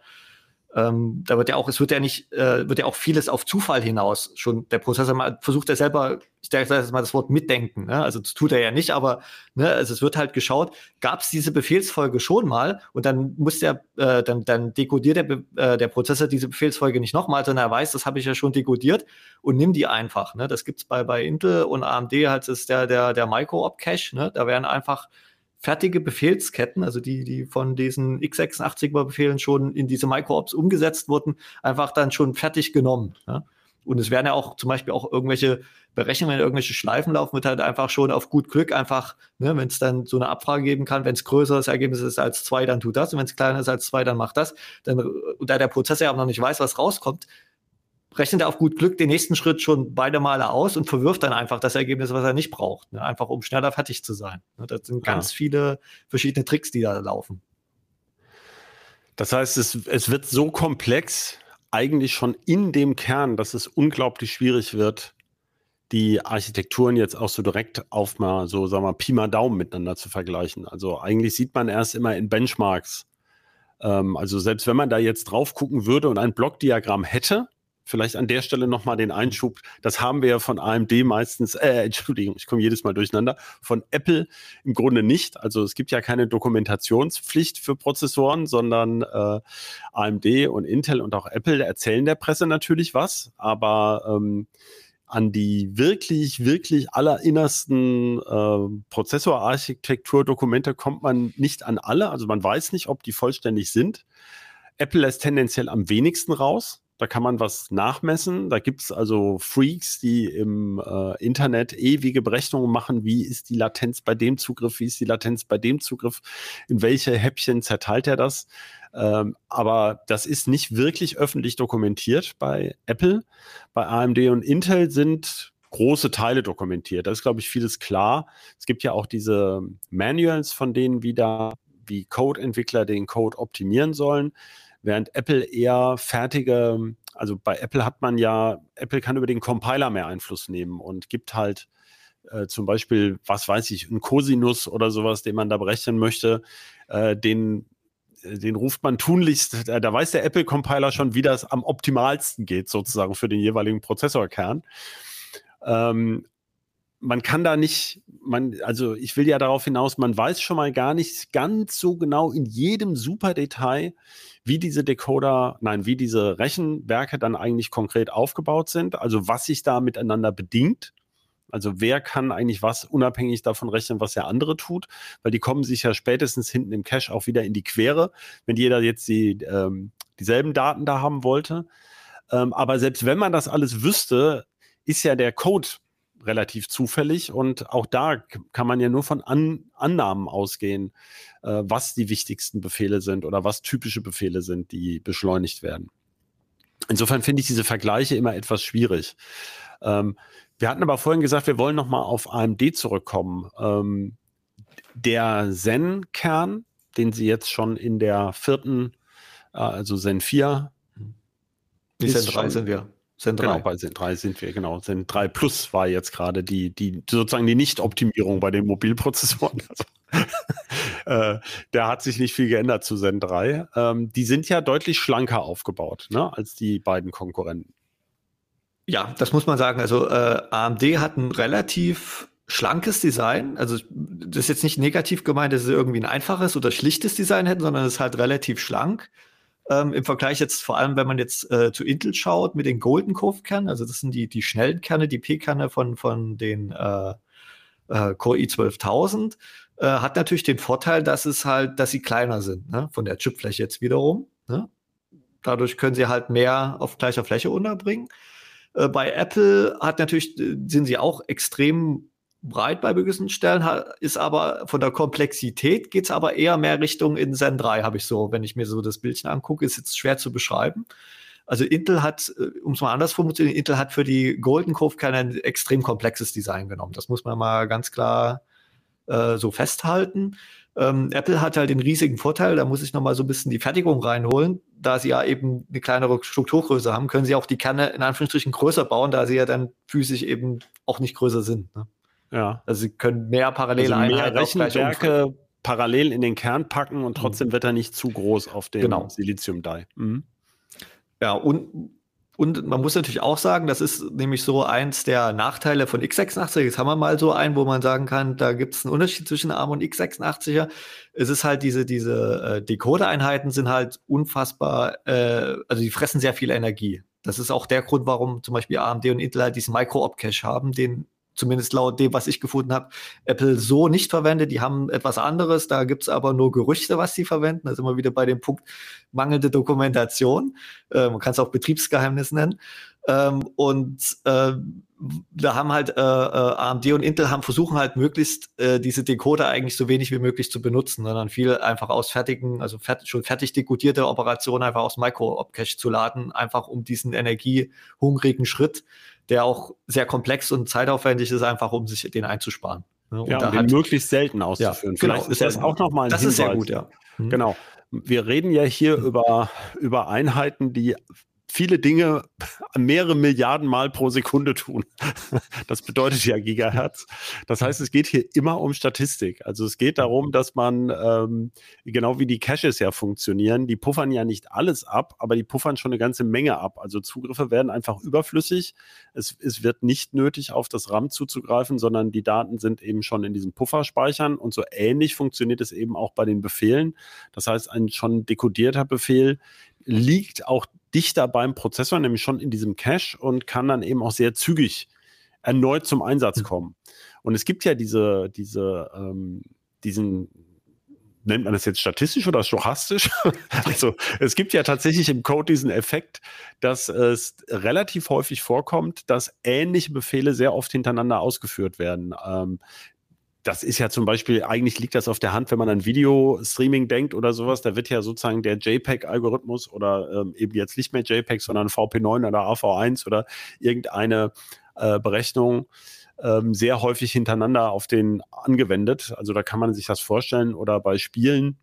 ähm, da wird ja auch, es wird ja nicht, äh, wird ja auch vieles auf Zufall hinaus schon. Der Prozessor mal, versucht ja selber, ich sage jetzt mal das Wort mitdenken, ne? also das tut er ja nicht, aber ne, also es wird halt geschaut, gab es diese Befehlsfolge schon mal und dann muss der, äh, dann, dann dekodiert der, äh, der Prozessor diese Befehlsfolge nicht nochmal, sondern er weiß, das habe ich ja schon dekodiert und nimm die einfach. Ne? Das gibt's bei, bei Intel und AMD halt ist der, der, der Micro-Op-Cache, ne? da werden einfach fertige Befehlsketten, also die, die von diesen x86-Befehlen schon in diese Micro-Ops umgesetzt wurden, einfach dann schon fertig genommen. Ja? Und es werden ja auch zum Beispiel auch irgendwelche Berechnungen, irgendwelche Schleifen laufen, wird halt einfach schon auf gut Glück einfach, ne, wenn es dann so eine Abfrage geben kann, wenn es größeres Ergebnis ist als zwei, dann tut das. Und wenn es kleiner ist als zwei, dann macht das. Dann, da der Prozessor ja auch noch nicht weiß, was rauskommt, rechnet er auf gut Glück den nächsten Schritt schon beide Male aus und verwirft dann einfach das Ergebnis, was er nicht braucht. Ne? Einfach um schneller fertig zu sein. Ne? Das sind ganz ja. viele verschiedene Tricks, die da laufen. Das heißt, es, es wird so komplex, eigentlich schon in dem Kern, dass es unglaublich schwierig wird, die Architekturen jetzt auch so direkt auf mal so, sagen wir, Pi mal Daumen miteinander zu vergleichen. Also eigentlich sieht man erst immer in Benchmarks. Ähm, also selbst wenn man da jetzt drauf gucken würde und ein Blockdiagramm hätte, vielleicht an der Stelle nochmal den Einschub. Das haben wir ja von AMD meistens, äh, Entschuldigung, ich komme jedes Mal durcheinander, von Apple im Grunde nicht. Also es gibt ja keine Dokumentationspflicht für Prozessoren, sondern äh, AMD und Intel und auch Apple erzählen der Presse natürlich was, aber ähm, an die wirklich, wirklich allerinnersten äh, Prozessorarchitekturdokumente kommt man nicht an alle. Also man weiß nicht, ob die vollständig sind. Apple lässt tendenziell am wenigsten raus. Da kann man was nachmessen. Da gibt es also Freaks, die im äh, Internet ewige Berechnungen machen. Wie ist die Latenz bei dem Zugriff? Wie ist die Latenz bei dem Zugriff? In welche Häppchen zerteilt er das? Ähm, aber das ist nicht wirklich öffentlich dokumentiert bei Apple. Bei AMD und Intel sind große Teile dokumentiert. Da ist, glaube ich, vieles klar. Es gibt ja auch diese Manuals, von denen wieder wie Code-Entwickler den Code optimieren sollen während Apple eher fertige, also bei Apple hat man ja, Apple kann über den Compiler mehr Einfluss nehmen und gibt halt äh, zum Beispiel, was weiß ich, ein Cosinus oder sowas, den man da berechnen möchte, äh, den äh, den ruft man tunlichst, da weiß der Apple-Compiler schon, wie das am optimalsten geht, sozusagen für den jeweiligen Prozessorkern. Ähm, man kann da nicht, man, also ich will ja darauf hinaus, man weiß schon mal gar nicht ganz so genau in jedem super Detail, wie diese Decoder, nein, wie diese Rechenwerke dann eigentlich konkret aufgebaut sind, also was sich da miteinander bedingt. Also wer kann eigentlich was unabhängig davon rechnen, was der andere tut, weil die kommen sich ja spätestens hinten im Cache auch wieder in die Quere, wenn jeder jetzt die, ähm, dieselben Daten da haben wollte. Ähm, aber selbst wenn man das alles wüsste, ist ja der Code relativ zufällig und auch da kann man ja nur von An Annahmen ausgehen, äh, was die wichtigsten Befehle sind oder was typische Befehle sind, die beschleunigt werden. Insofern finde ich diese Vergleiche immer etwas schwierig. Ähm, wir hatten aber vorhin gesagt, wir wollen nochmal auf AMD zurückkommen. Ähm, der Zen-Kern, den Sie jetzt schon in der vierten, äh, also Zen 4, die Zen 3 sind wir. Zen 3. Genau, bei Zen 3 sind wir, genau. Zen 3 Plus war jetzt gerade die, die, sozusagen die Nicht-Optimierung bei den Mobilprozessoren. Also, äh, der hat sich nicht viel geändert zu Zen 3. Ähm, die sind ja deutlich schlanker aufgebaut, ne, als die beiden Konkurrenten. Ja, das muss man sagen. Also äh, AMD hat ein relativ schlankes Design. Also das ist jetzt nicht negativ gemeint, dass sie irgendwie ein einfaches oder schlichtes Design hätten, sondern es ist halt relativ schlank. Ähm, Im Vergleich jetzt vor allem, wenn man jetzt äh, zu Intel schaut mit den Golden Cove Kernen, also das sind die, die schnellen Kerne, die P-Kerne von, von den äh, äh, Core i12000, äh, hat natürlich den Vorteil, dass es halt, dass sie kleiner sind, ne? von der Chipfläche jetzt wiederum. Ne? Dadurch können sie halt mehr auf gleicher Fläche unterbringen. Äh, bei Apple hat natürlich, äh, sind sie auch extrem breit bei gewissen Stellen, ist aber von der Komplexität geht es aber eher mehr Richtung in Zen 3, habe ich so, wenn ich mir so das Bildchen angucke, ist jetzt schwer zu beschreiben. Also Intel hat, äh, um es mal anders formulieren, Intel hat für die Golden Cove kein extrem komplexes Design genommen. Das muss man mal ganz klar äh, so festhalten. Ähm, Apple hat halt den riesigen Vorteil, da muss ich noch mal so ein bisschen die Fertigung reinholen. Da sie ja eben eine kleinere Strukturgröße haben, können sie auch die Kerne in Anführungsstrichen größer bauen, da sie ja dann physisch eben auch nicht größer sind. Ne? Ja. Also sie können mehr parallele also mehr Rechenwerke parallel in den Kern packen und trotzdem mhm. wird er nicht zu groß auf dem genau. Silizium-Die. Mhm. Ja, und, und man muss natürlich auch sagen, das ist nämlich so eins der Nachteile von x86. Jetzt haben wir mal so einen, wo man sagen kann, da gibt es einen Unterschied zwischen ARM und x86er. Es ist halt diese, diese äh, Decoder-Einheiten sind halt unfassbar, äh, also die fressen sehr viel Energie. Das ist auch der Grund, warum zum Beispiel AMD und Intel halt diesen Micro-Op-Cache haben, den zumindest laut dem, was ich gefunden habe, Apple so nicht verwendet. Die haben etwas anderes, da gibt es aber nur Gerüchte, was sie verwenden. Da sind wir wieder bei dem Punkt mangelnde Dokumentation. Äh, man kann es auch Betriebsgeheimnis nennen. Ähm, und äh, da haben halt äh, äh AMD und Intel haben versuchen halt möglichst äh, diese Decoder eigentlich so wenig wie möglich zu benutzen, sondern viel einfach aus fertigen, also fert schon fertig dekodierte Operationen einfach aus Micro-Op-Cache zu laden, einfach um diesen energiehungrigen Schritt, der auch sehr komplex und zeitaufwendig ist, einfach um sich den einzusparen. Ne? Ja, um den halt, möglichst selten auszuführen. Ja, genau, Vielleicht ist das auch nochmal ein Das Hinweis. ist sehr gut, ja. Mhm. Genau. Wir reden ja hier mhm. über, über Einheiten, die viele Dinge mehrere Milliarden Mal pro Sekunde tun. Das bedeutet ja Gigahertz. Das heißt, es geht hier immer um Statistik. Also es geht darum, dass man, ähm, genau wie die Caches ja funktionieren, die puffern ja nicht alles ab, aber die puffern schon eine ganze Menge ab. Also Zugriffe werden einfach überflüssig. Es, es wird nicht nötig, auf das RAM zuzugreifen, sondern die Daten sind eben schon in diesem Pufferspeichern und so ähnlich funktioniert es eben auch bei den Befehlen. Das heißt, ein schon dekodierter Befehl liegt auch dichter beim Prozessor, nämlich schon in diesem Cache und kann dann eben auch sehr zügig erneut zum Einsatz hm. kommen. Und es gibt ja diese, diese, ähm, diesen, nennt man das jetzt statistisch oder stochastisch? also es gibt ja tatsächlich im Code diesen Effekt, dass es relativ häufig vorkommt, dass ähnliche Befehle sehr oft hintereinander ausgeführt werden. Ähm, das ist ja zum Beispiel, eigentlich liegt das auf der Hand, wenn man an Video-Streaming denkt oder sowas, da wird ja sozusagen der JPEG-Algorithmus oder ähm, eben jetzt nicht mehr JPEG, sondern VP9 oder AV1 oder irgendeine äh, Berechnung ähm, sehr häufig hintereinander auf den angewendet. Also da kann man sich das vorstellen oder bei Spielen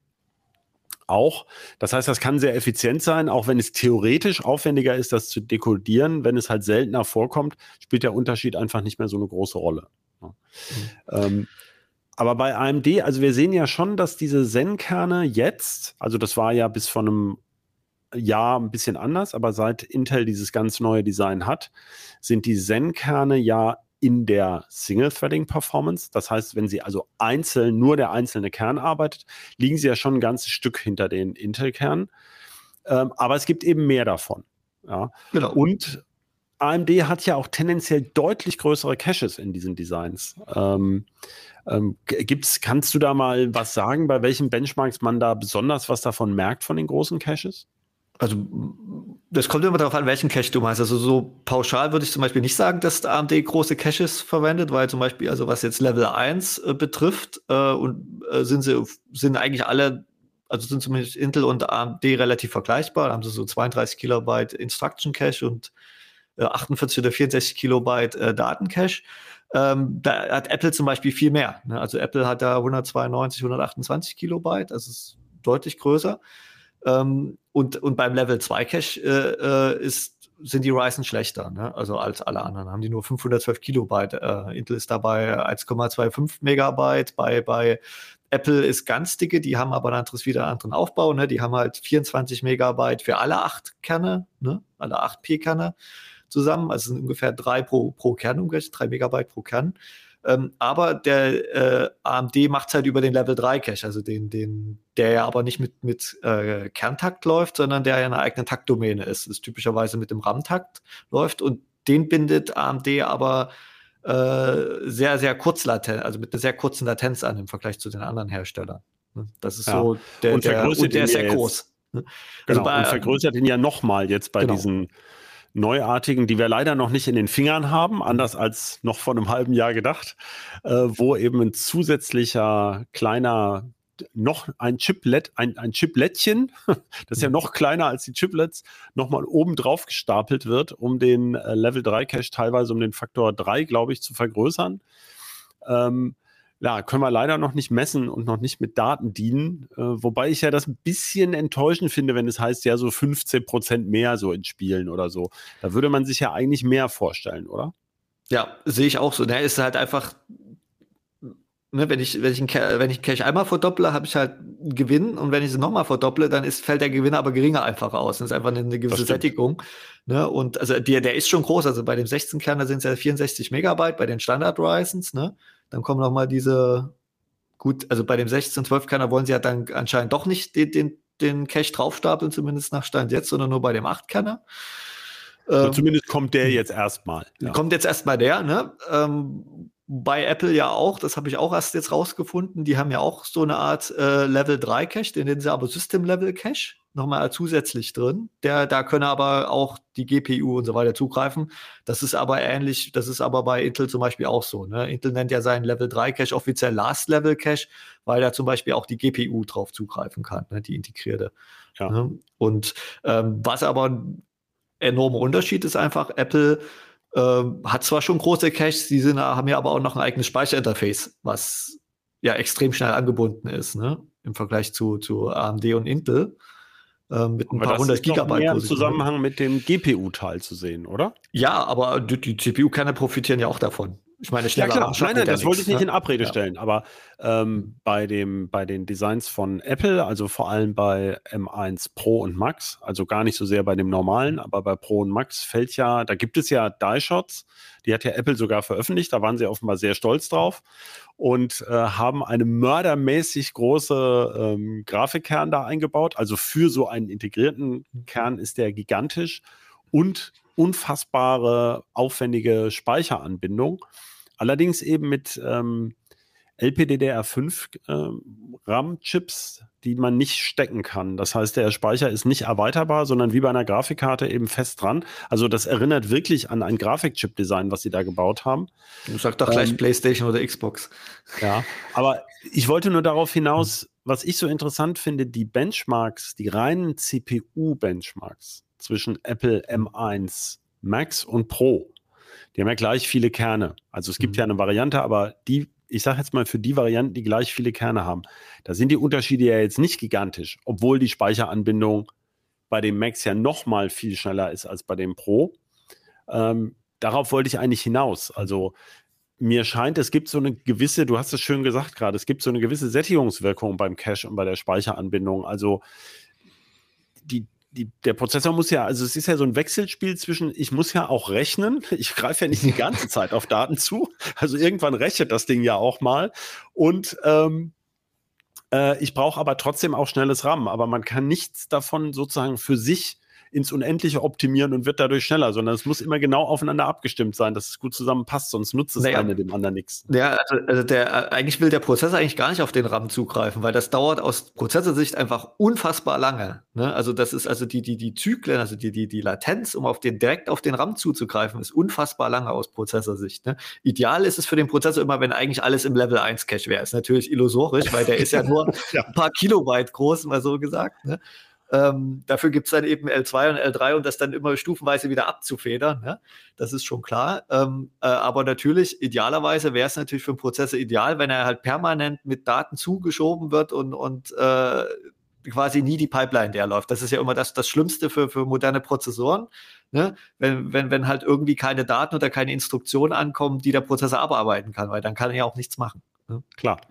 auch. Das heißt, das kann sehr effizient sein, auch wenn es theoretisch aufwendiger ist, das zu dekodieren. Wenn es halt seltener vorkommt, spielt der Unterschied einfach nicht mehr so eine große Rolle. Ja. Mhm. Ähm, aber bei AMD, also wir sehen ja schon, dass diese Zen-Kerne jetzt, also das war ja bis vor einem Jahr ein bisschen anders, aber seit Intel dieses ganz neue Design hat, sind die Zen-Kerne ja in der Single-Threading-Performance. Das heißt, wenn sie also einzeln, nur der einzelne Kern arbeitet, liegen sie ja schon ein ganzes Stück hinter den Intel-Kernen. Ähm, aber es gibt eben mehr davon. Ja. Genau. Und AMD hat ja auch tendenziell deutlich größere Caches in diesen Designs. Ähm, ähm, gibt's, kannst du da mal was sagen, bei welchen Benchmarks man da besonders was davon merkt von den großen Caches? Also, das kommt immer darauf an, welchen Cache du meinst. Also, so pauschal würde ich zum Beispiel nicht sagen, dass AMD große Caches verwendet, weil zum Beispiel, also was jetzt Level 1 äh, betrifft, äh, und äh, sind sie, sind eigentlich alle, also sind zumindest Intel und AMD relativ vergleichbar. Da haben sie so 32 Kilobyte Instruction Cache und 48 äh, oder 64 Kilobyte äh, Datencache. Ähm, da hat Apple zum Beispiel viel mehr. Ne? Also Apple hat da 192, 128 Kilobyte, das ist deutlich größer. Ähm, und, und beim Level 2 Cache äh, äh, ist, sind die Ryzen schlechter, ne? also als alle anderen. Haben die nur 512 Kilobyte. Äh, Intel ist dabei 1,25 Megabyte. Bei, bei Apple ist ganz dicke, die haben aber ein anderes wieder anderen Aufbau. Ne? Die haben halt 24 Megabyte für alle acht Kerne, ne? alle acht P-Kerne zusammen. Also sind ungefähr drei pro, pro Kern umgerechnet, drei Megabyte pro Kern. Ähm, aber der äh, AMD macht es halt über den Level 3 Cache, also den, den, der ja aber nicht mit, mit äh, Kerntakt läuft, sondern der ja eine eigene Taktdomäne ist. Das typischerweise mit dem RAM-Takt läuft und den bindet AMD aber äh, sehr, sehr kurz latent, also mit einer sehr kurzen Latenz an im Vergleich zu den anderen Herstellern. Ne? Das ist ja. so der, und, der, und der ist sehr groß. Ne? Genau, also bei, und vergrößert ihn ja nochmal jetzt bei genau. diesen neuartigen, die wir leider noch nicht in den Fingern haben, anders als noch vor einem halben Jahr gedacht, äh, wo eben ein zusätzlicher kleiner noch ein Chiplet, ein, ein Chiplettchen, das ist ja noch kleiner als die Chiplets, nochmal oben drauf gestapelt wird, um den äh, Level 3 Cache teilweise um den Faktor 3, glaube ich, zu vergrößern. Ähm, ja, können wir leider noch nicht messen und noch nicht mit Daten dienen. Äh, wobei ich ja das ein bisschen enttäuschend finde, wenn es heißt, ja, so 15 Prozent mehr so in Spielen oder so. Da würde man sich ja eigentlich mehr vorstellen, oder? Ja, sehe ich auch so. Da ist halt einfach, ne, wenn ich, wenn ich, einen, wenn ich Cache einmal verdopple, habe ich halt einen Gewinn und wenn ich sie nochmal verdopple, dann ist, fällt der Gewinn aber geringer einfach aus. Das ist einfach eine, eine gewisse Sättigung. Ne? Und also der, der ist schon groß. Also bei dem 16-Kerner sind es ja 64 Megabyte, bei den Standard Ryzens, ne? Dann kommen noch mal diese, gut, also bei dem 16-12-Kerner wollen sie ja dann anscheinend doch nicht den, den, den Cache draufstapeln, zumindest nach Stand jetzt, sondern nur bei dem 8-Kerner. Ähm, zumindest kommt der jetzt erstmal. Ja. Kommt jetzt erstmal der, ne? Ähm, bei Apple ja auch, das habe ich auch erst jetzt rausgefunden, die haben ja auch so eine Art äh, Level 3 Cache, den nennen sie aber System Level Cache, nochmal zusätzlich drin. Der, da können aber auch die GPU und so weiter zugreifen. Das ist aber ähnlich, das ist aber bei Intel zum Beispiel auch so. Ne? Intel nennt ja seinen Level 3 Cache offiziell Last Level Cache, weil da zum Beispiel auch die GPU drauf zugreifen kann, ne? die integrierte. Ja. Ne? Und ähm, was aber ein enormer Unterschied ist einfach, Apple ähm, hat zwar schon große Caches, die sind, haben ja aber auch noch ein eigenes Speicherinterface, was ja extrem schnell angebunden ist, ne? Im Vergleich zu, zu AMD und Intel. Ähm, mit ein aber paar hundert Gigabyte. Mehr im Zusammenhang mit dem GPU-Teil zu sehen, oder? Ja, aber die, die CPU-Kerne profitieren ja auch davon. Ich meine, schneller ja, klar. Nein, nein, das wollte ich nicht ne? in Abrede ja. stellen. Aber ähm, bei, dem, bei den Designs von Apple, also vor allem bei M1 Pro und Max, also gar nicht so sehr bei dem normalen, aber bei Pro und Max fällt ja, da gibt es ja Die-Shots, die hat ja Apple sogar veröffentlicht, da waren sie offenbar sehr stolz drauf und äh, haben eine mördermäßig große ähm, Grafikkern da eingebaut. Also für so einen integrierten Kern ist der gigantisch und unfassbare, aufwendige Speicheranbindung. Allerdings eben mit ähm, LPDDR5 äh, RAM-Chips, die man nicht stecken kann. Das heißt, der Speicher ist nicht erweiterbar, sondern wie bei einer Grafikkarte eben fest dran. Also das erinnert wirklich an ein Grafikchip-Design, was sie da gebaut haben. Du sagst doch gleich ähm, PlayStation oder Xbox. Ja, aber ich wollte nur darauf hinaus, was ich so interessant finde, die Benchmarks, die reinen CPU-Benchmarks zwischen Apple M1 Max und Pro die haben ja gleich viele Kerne. Also es gibt mhm. ja eine Variante, aber die, ich sage jetzt mal für die Varianten, die gleich viele Kerne haben, da sind die Unterschiede ja jetzt nicht gigantisch, obwohl die Speicheranbindung bei dem Max ja noch mal viel schneller ist als bei dem Pro. Ähm, darauf wollte ich eigentlich hinaus. Also mir scheint, es gibt so eine gewisse, du hast es schön gesagt gerade, es gibt so eine gewisse Sättigungswirkung beim Cache und bei der Speicheranbindung. Also die, die, der Prozessor muss ja, also es ist ja so ein Wechselspiel zwischen, ich muss ja auch rechnen, ich greife ja nicht die ganze Zeit auf Daten zu, also irgendwann rechnet das Ding ja auch mal. Und ähm, äh, ich brauche aber trotzdem auch schnelles RAM, aber man kann nichts davon sozusagen für sich ins Unendliche optimieren und wird dadurch schneller, sondern es muss immer genau aufeinander abgestimmt sein, dass es gut zusammenpasst, sonst nutzt es naja, eine dem anderen nichts. Ja, also, also der, eigentlich will der Prozessor eigentlich gar nicht auf den RAM zugreifen, weil das dauert aus Prozessorsicht einfach unfassbar lange. Ne? Also das ist also die, die, die Zyklen, also die, die, die Latenz, um auf den, direkt auf den RAM zuzugreifen, ist unfassbar lange aus Prozessorsicht. Ne? Ideal ist es für den Prozessor immer, wenn eigentlich alles im Level 1 Cache wäre. Ist natürlich illusorisch, weil der ist ja nur ja. ein paar Kilobyte groß, mal so gesagt. Ne? Ähm, dafür gibt es dann eben L2 und L3 und das dann immer stufenweise wieder abzufedern. Ja? Das ist schon klar. Ähm, äh, aber natürlich, idealerweise wäre es natürlich für einen Prozessor ideal, wenn er halt permanent mit Daten zugeschoben wird und, und äh, quasi nie die Pipeline der läuft. Das ist ja immer das, das Schlimmste für, für moderne Prozessoren. Ne? Wenn, wenn, wenn halt irgendwie keine Daten oder keine Instruktionen ankommen, die der Prozessor abarbeiten kann, weil dann kann er ja auch nichts machen. Ne? Klar.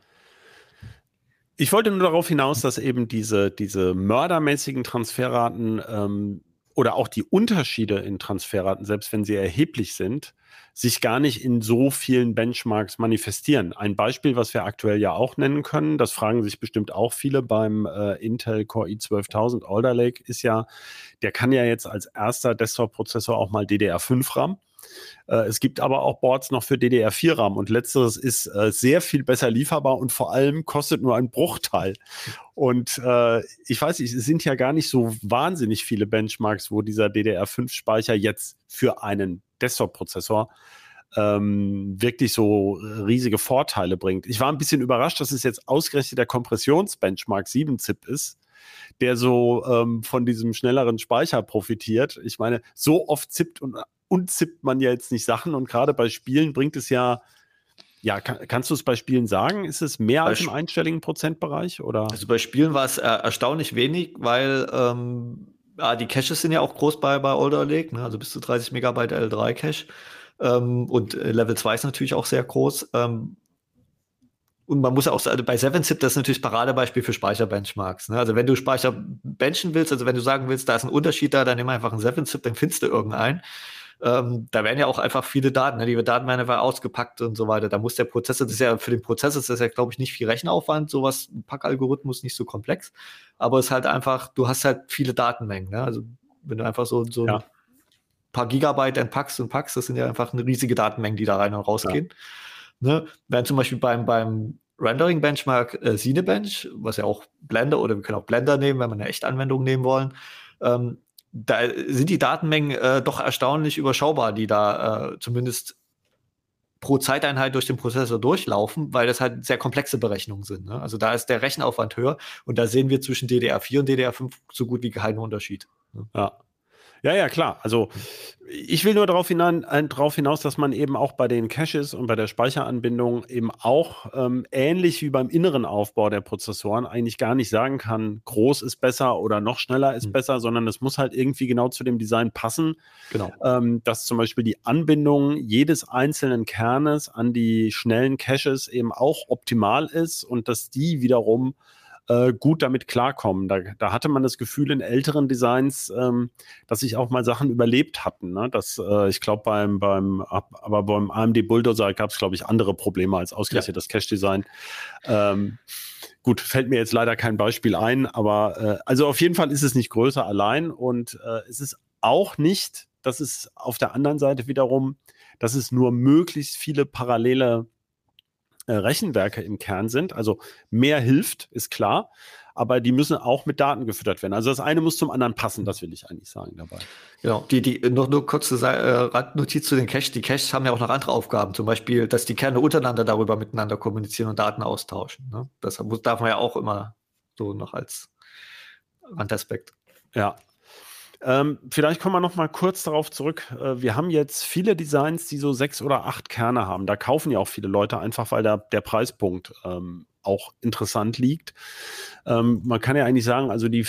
Ich wollte nur darauf hinaus, dass eben diese, diese mördermäßigen Transferraten ähm, oder auch die Unterschiede in Transferraten, selbst wenn sie erheblich sind, sich gar nicht in so vielen Benchmarks manifestieren. Ein Beispiel, was wir aktuell ja auch nennen können, das fragen sich bestimmt auch viele beim äh, Intel Core i12000 Alder Lake, ist ja, der kann ja jetzt als erster Desktop-Prozessor auch mal DDR5 RAM. Äh, es gibt aber auch Boards noch für DDR4-RAM und letzteres ist äh, sehr viel besser lieferbar und vor allem kostet nur ein Bruchteil. Und äh, ich weiß nicht, es sind ja gar nicht so wahnsinnig viele Benchmarks, wo dieser DDR5-Speicher jetzt für einen Desktop-Prozessor ähm, wirklich so riesige Vorteile bringt. Ich war ein bisschen überrascht, dass es jetzt ausgerechnet der Kompressions-Benchmark 7-Zip ist der so ähm, von diesem schnelleren Speicher profitiert. Ich meine, so oft zippt und unzippt man ja jetzt nicht Sachen und gerade bei Spielen bringt es ja, ja, kann, kannst du es bei Spielen sagen? Ist es mehr bei als im einstelligen Prozentbereich? Oder? Also bei Spielen war es äh, erstaunlich wenig, weil ähm, ja, die Caches sind ja auch groß bei, bei Older Lake, ne? also bis zu 30 Megabyte L3 Cache. Ähm, und äh, Level 2 ist natürlich auch sehr groß. Ähm, und man muss auch sagen, also bei 7-Zip, das ist natürlich Paradebeispiel für Speicherbenchmarks. Ne? Also wenn du Speicher benchen willst, also wenn du sagen willst, da ist ein Unterschied da, dann nimm einfach einen 7-Zip, dann findest du irgendeinen. Ähm, da werden ja auch einfach viele Daten, ne? die Daten werden einfach ausgepackt und so weiter. Da muss der Prozessor, das ist ja für den Prozessor ist das ja, glaube ich, nicht viel Rechenaufwand, sowas, ein Packalgorithmus nicht so komplex. Aber es ist halt einfach, du hast halt viele Datenmengen. Ne? Also wenn du einfach so, so ja. paar Gigabyte an Packs und Packs, das sind ja einfach eine riesige Datenmengen, die da rein und rausgehen. Ja. Ne? Während zum Beispiel beim, beim Rendering Benchmark äh, Cinebench, was ja auch Blender oder wir können auch Blender nehmen, wenn wir eine echte Anwendung nehmen wollen, ähm, da sind die Datenmengen äh, doch erstaunlich überschaubar, die da äh, zumindest pro Zeiteinheit durch den Prozessor durchlaufen, weil das halt sehr komplexe Berechnungen sind. Ne? Also da ist der Rechenaufwand höher und da sehen wir zwischen DDR4 und DDR5 so gut wie keinen Unterschied. Ne? Ja. Ja, ja, klar. Also ich will nur darauf, hinein, äh, darauf hinaus, dass man eben auch bei den Caches und bei der Speicheranbindung eben auch ähm, ähnlich wie beim inneren Aufbau der Prozessoren eigentlich gar nicht sagen kann, groß ist besser oder noch schneller ist mhm. besser, sondern es muss halt irgendwie genau zu dem Design passen. Genau. Ähm, dass zum Beispiel die Anbindung jedes einzelnen Kernes an die schnellen Caches eben auch optimal ist und dass die wiederum äh, gut damit klarkommen. Da, da, hatte man das Gefühl in älteren Designs, ähm, dass sich auch mal Sachen überlebt hatten. Ne? Das, äh, ich glaube, beim, beim, aber beim AMD Bulldozer gab es, glaube ich, andere Probleme als ausgerechnet ja. das Cache-Design. Ähm, gut, fällt mir jetzt leider kein Beispiel ein, aber äh, also auf jeden Fall ist es nicht größer allein und äh, es ist auch nicht, das ist auf der anderen Seite wiederum, dass es nur möglichst viele parallele äh, Rechenwerke im Kern sind. Also mehr hilft, ist klar, aber die müssen auch mit Daten gefüttert werden. Also das eine muss zum anderen passen, das will ich eigentlich sagen dabei. Genau, die, die, noch nur kurze äh, Randnotiz zu den Caches. Die Caches haben ja auch noch andere Aufgaben, zum Beispiel, dass die Kerne untereinander darüber miteinander kommunizieren und Daten austauschen. Ne? Das darf man ja auch immer so noch als Randaspekt. Ja, ähm, vielleicht kommen wir noch mal kurz darauf zurück. Äh, wir haben jetzt viele Designs, die so sechs oder acht Kerne haben. Da kaufen ja auch viele Leute einfach, weil da der Preispunkt ähm, auch interessant liegt. Ähm, man kann ja eigentlich sagen, also die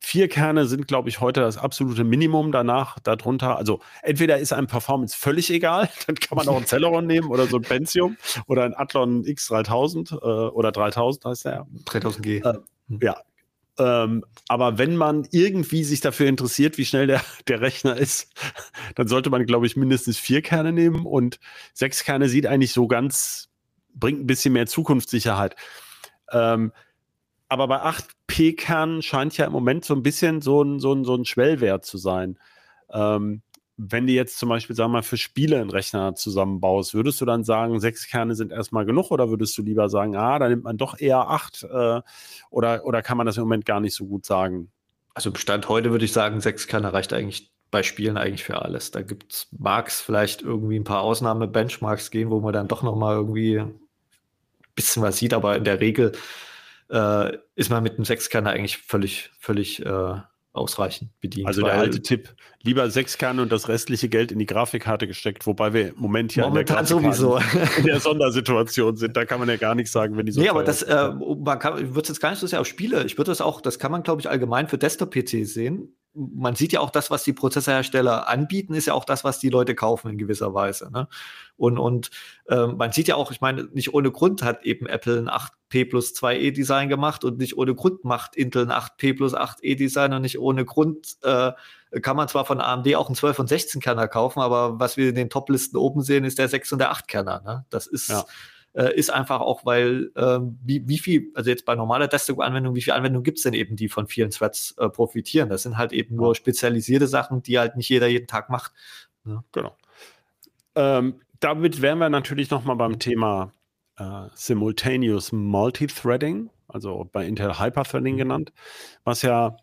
vier Kerne sind, glaube ich, heute das absolute Minimum danach, darunter. Also entweder ist einem Performance völlig egal, dann kann man auch ein Celeron nehmen oder so ein Pentium oder ein Athlon X3000 äh, oder 3000 heißt der. 3000G. Äh, ja, ähm, aber wenn man irgendwie sich dafür interessiert, wie schnell der, der Rechner ist, dann sollte man, glaube ich, mindestens vier Kerne nehmen und sechs Kerne sieht eigentlich so ganz, bringt ein bisschen mehr Zukunftssicherheit. Ähm, aber bei 8P-Kernen scheint ja im Moment so ein bisschen so ein, so ein, so ein Schwellwert zu sein. Ähm, wenn du jetzt zum Beispiel, sagen wir mal, für Spiele einen Rechner zusammenbaust, würdest du dann sagen, sechs Kerne sind erstmal genug oder würdest du lieber sagen, ah, da nimmt man doch eher acht äh, oder, oder kann man das im Moment gar nicht so gut sagen? Also Stand heute würde ich sagen, sechs Kerne reicht eigentlich bei Spielen eigentlich für alles. Da gibt es, mag es vielleicht irgendwie ein paar Ausnahme-Benchmarks gehen, wo man dann doch noch mal irgendwie ein bisschen was sieht, aber in der Regel äh, ist man mit einem Sechskerner eigentlich völlig, völlig äh, ausreichend bedient. Also der alte Tipp, lieber sechs Kerne und das restliche Geld in die Grafikkarte gesteckt, wobei wir im Moment hier Momentan sowieso in der Sondersituation sind. Da kann man ja gar nichts sagen, wenn die so. Nee, aber das, äh, man kann, ich würde es jetzt gar nicht so sehr auf Spiele. Ich würde das auch, das kann man, glaube ich, allgemein für Desktop-PCs sehen man sieht ja auch das, was die Prozessorhersteller anbieten, ist ja auch das, was die Leute kaufen in gewisser Weise. Ne? Und, und äh, man sieht ja auch, ich meine, nicht ohne Grund hat eben Apple ein 8P plus 2E Design gemacht und nicht ohne Grund macht Intel ein 8P plus 8E Design und nicht ohne Grund äh, kann man zwar von AMD auch einen 12 und 16 Kerner kaufen, aber was wir in den Top-Listen oben sehen, ist der 6 und der 8 Kerner. Ne? Das ist ja äh, ist einfach auch, weil äh, wie, wie viel, also jetzt bei normaler Desktop-Anwendung, wie viele Anwendungen gibt es denn eben, die von vielen Threads äh, profitieren? Das sind halt eben nur spezialisierte Sachen, die halt nicht jeder jeden Tag macht. Ne? Genau. Ähm, damit wären wir natürlich noch mal beim Thema äh, Simultaneous Multithreading, also bei Intel Hyperthreading mhm. genannt, was ja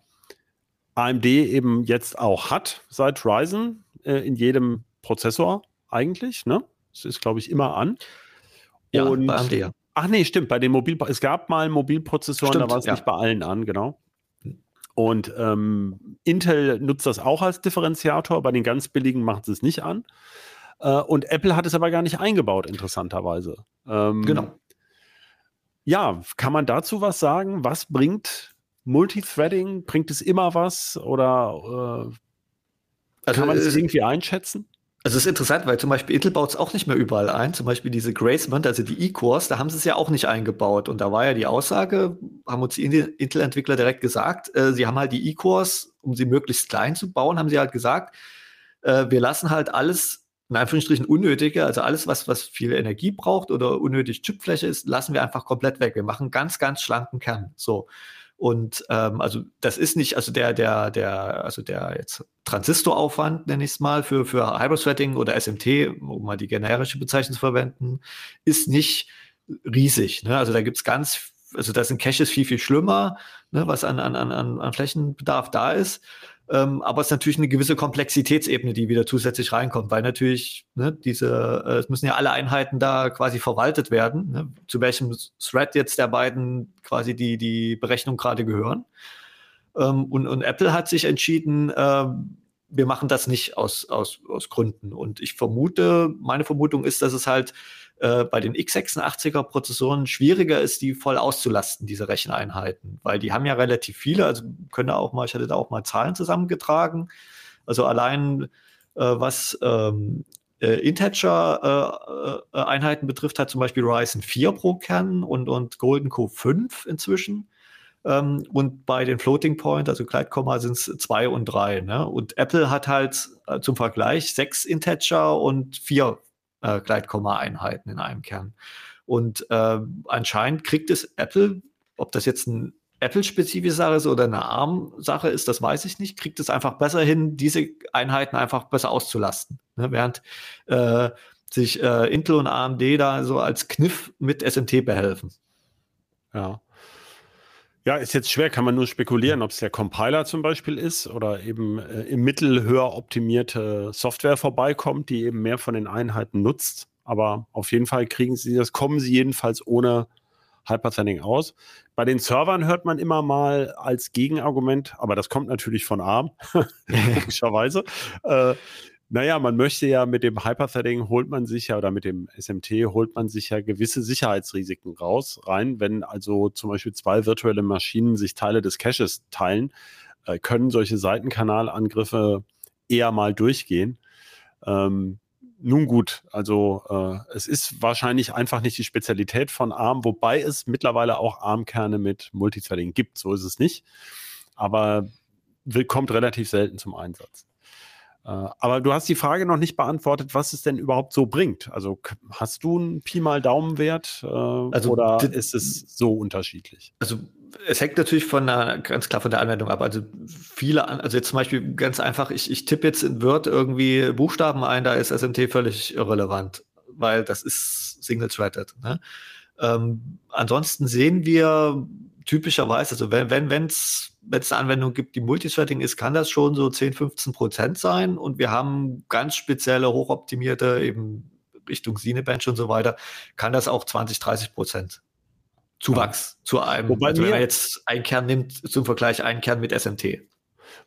AMD eben jetzt auch hat seit Ryzen äh, in jedem Prozessor eigentlich. Ne? Das ist, glaube ich, immer an. Ja, und, bei AMD, ja. Ach nee, stimmt. Bei den Mobil es gab mal Mobilprozessoren, stimmt, da war es ja. nicht bei allen an, genau. Und ähm, Intel nutzt das auch als Differenziator, bei den ganz billigen macht es nicht an. Äh, und Apple hat es aber gar nicht eingebaut, interessanterweise. Ähm, genau. Ja, kann man dazu was sagen? Was bringt Multithreading? Bringt es immer was? Oder äh, also kann man es irgendwie einschätzen? Also es ist interessant, weil zum Beispiel Intel baut es auch nicht mehr überall ein. Zum Beispiel diese Gracemont, also die E-Cores, da haben sie es ja auch nicht eingebaut. Und da war ja die Aussage, haben uns die Intel-Entwickler direkt gesagt, äh, sie haben halt die E-Cores, um sie möglichst klein zu bauen, haben sie halt gesagt, äh, wir lassen halt alles, in Anführungsstrichen unnötige, also alles, was, was viel Energie braucht oder unnötig Chipfläche ist, lassen wir einfach komplett weg. Wir machen ganz, ganz schlanken Kern. So. Und ähm, also das ist nicht, also der, der, der, also der jetzt Transistoraufwand, nenne ich es mal, für, für Hyperthreading oder SMT, um mal die generische Bezeichnung zu verwenden, ist nicht riesig. Ne? Also da gibt's ganz, also da sind Caches viel, viel schlimmer, ne, was an, an, an, an Flächenbedarf da ist. Ähm, aber es ist natürlich eine gewisse Komplexitätsebene, die wieder zusätzlich reinkommt, weil natürlich ne, diese, äh, es müssen ja alle Einheiten da quasi verwaltet werden, ne, zu welchem Thread jetzt der beiden quasi die, die Berechnung gerade gehören. Ähm, und, und Apple hat sich entschieden, äh, wir machen das nicht aus, aus, aus Gründen. Und ich vermute, meine Vermutung ist, dass es halt äh, bei den x86er Prozessoren schwieriger ist, die voll auszulasten, diese Recheneinheiten, weil die haben ja relativ viele, also können auch mal, ich hatte da auch mal Zahlen zusammengetragen. Also allein äh, was ähm, äh, Integer-Einheiten äh, betrifft, hat zum Beispiel Ryzen 4 pro Kern und, und Golden Core 5 inzwischen. Ähm, und bei den Floating Point, also Gleitkomma, sind es zwei und drei. Ne? Und Apple hat halt äh, zum Vergleich sechs Integer und vier äh, Gleitkomma-Einheiten in einem Kern. Und äh, anscheinend kriegt es Apple, ob das jetzt ein Apple-spezifische Sache ist oder eine ARM-Sache ist, das weiß ich nicht, kriegt es einfach besser hin, diese Einheiten einfach besser auszulasten. Ne? Während äh, sich äh, Intel und AMD da so als Kniff mit SMT behelfen. Ja. Ja, ist jetzt schwer, kann man nur spekulieren, ob es der Compiler zum Beispiel ist oder eben äh, im Mittel höher optimierte Software vorbeikommt, die eben mehr von den Einheiten nutzt. Aber auf jeden Fall kriegen sie das, kommen sie jedenfalls ohne Hyperthreading aus. Bei den Servern hört man immer mal als Gegenargument, aber das kommt natürlich von ARM, logischerweise, äh, naja, man möchte ja mit dem Hyperthreading holt man sich ja oder mit dem SMT holt man sich ja gewisse Sicherheitsrisiken raus, rein. Wenn also zum Beispiel zwei virtuelle Maschinen sich Teile des Caches teilen, äh, können solche Seitenkanalangriffe eher mal durchgehen. Ähm, nun gut, also äh, es ist wahrscheinlich einfach nicht die Spezialität von ARM, wobei es mittlerweile auch ARM-Kerne mit Multithreading gibt. So ist es nicht. Aber kommt relativ selten zum Einsatz. Äh, aber du hast die Frage noch nicht beantwortet, was es denn überhaupt so bringt. Also hast du einen Pi mal Daumenwert äh, also, oder ist es so unterschiedlich? Also es hängt natürlich von der, ganz klar von der Anwendung ab. Also viele, also jetzt zum Beispiel ganz einfach, ich, ich tippe jetzt in Word irgendwie Buchstaben ein, da ist SMT völlig irrelevant, weil das ist single-threaded. Ne? Ähm, ansonsten sehen wir typischerweise, also wenn wenn wenn's wenn es eine Anwendung gibt, die Multithreading ist, kann das schon so 10, 15 Prozent sein. Und wir haben ganz spezielle, hochoptimierte, eben Richtung Cinebench und so weiter, kann das auch 20, 30 Prozent Zuwachs ja. zu einem, Wobei also wenn man jetzt einen Kern nimmt, zum Vergleich einen Kern mit SMT.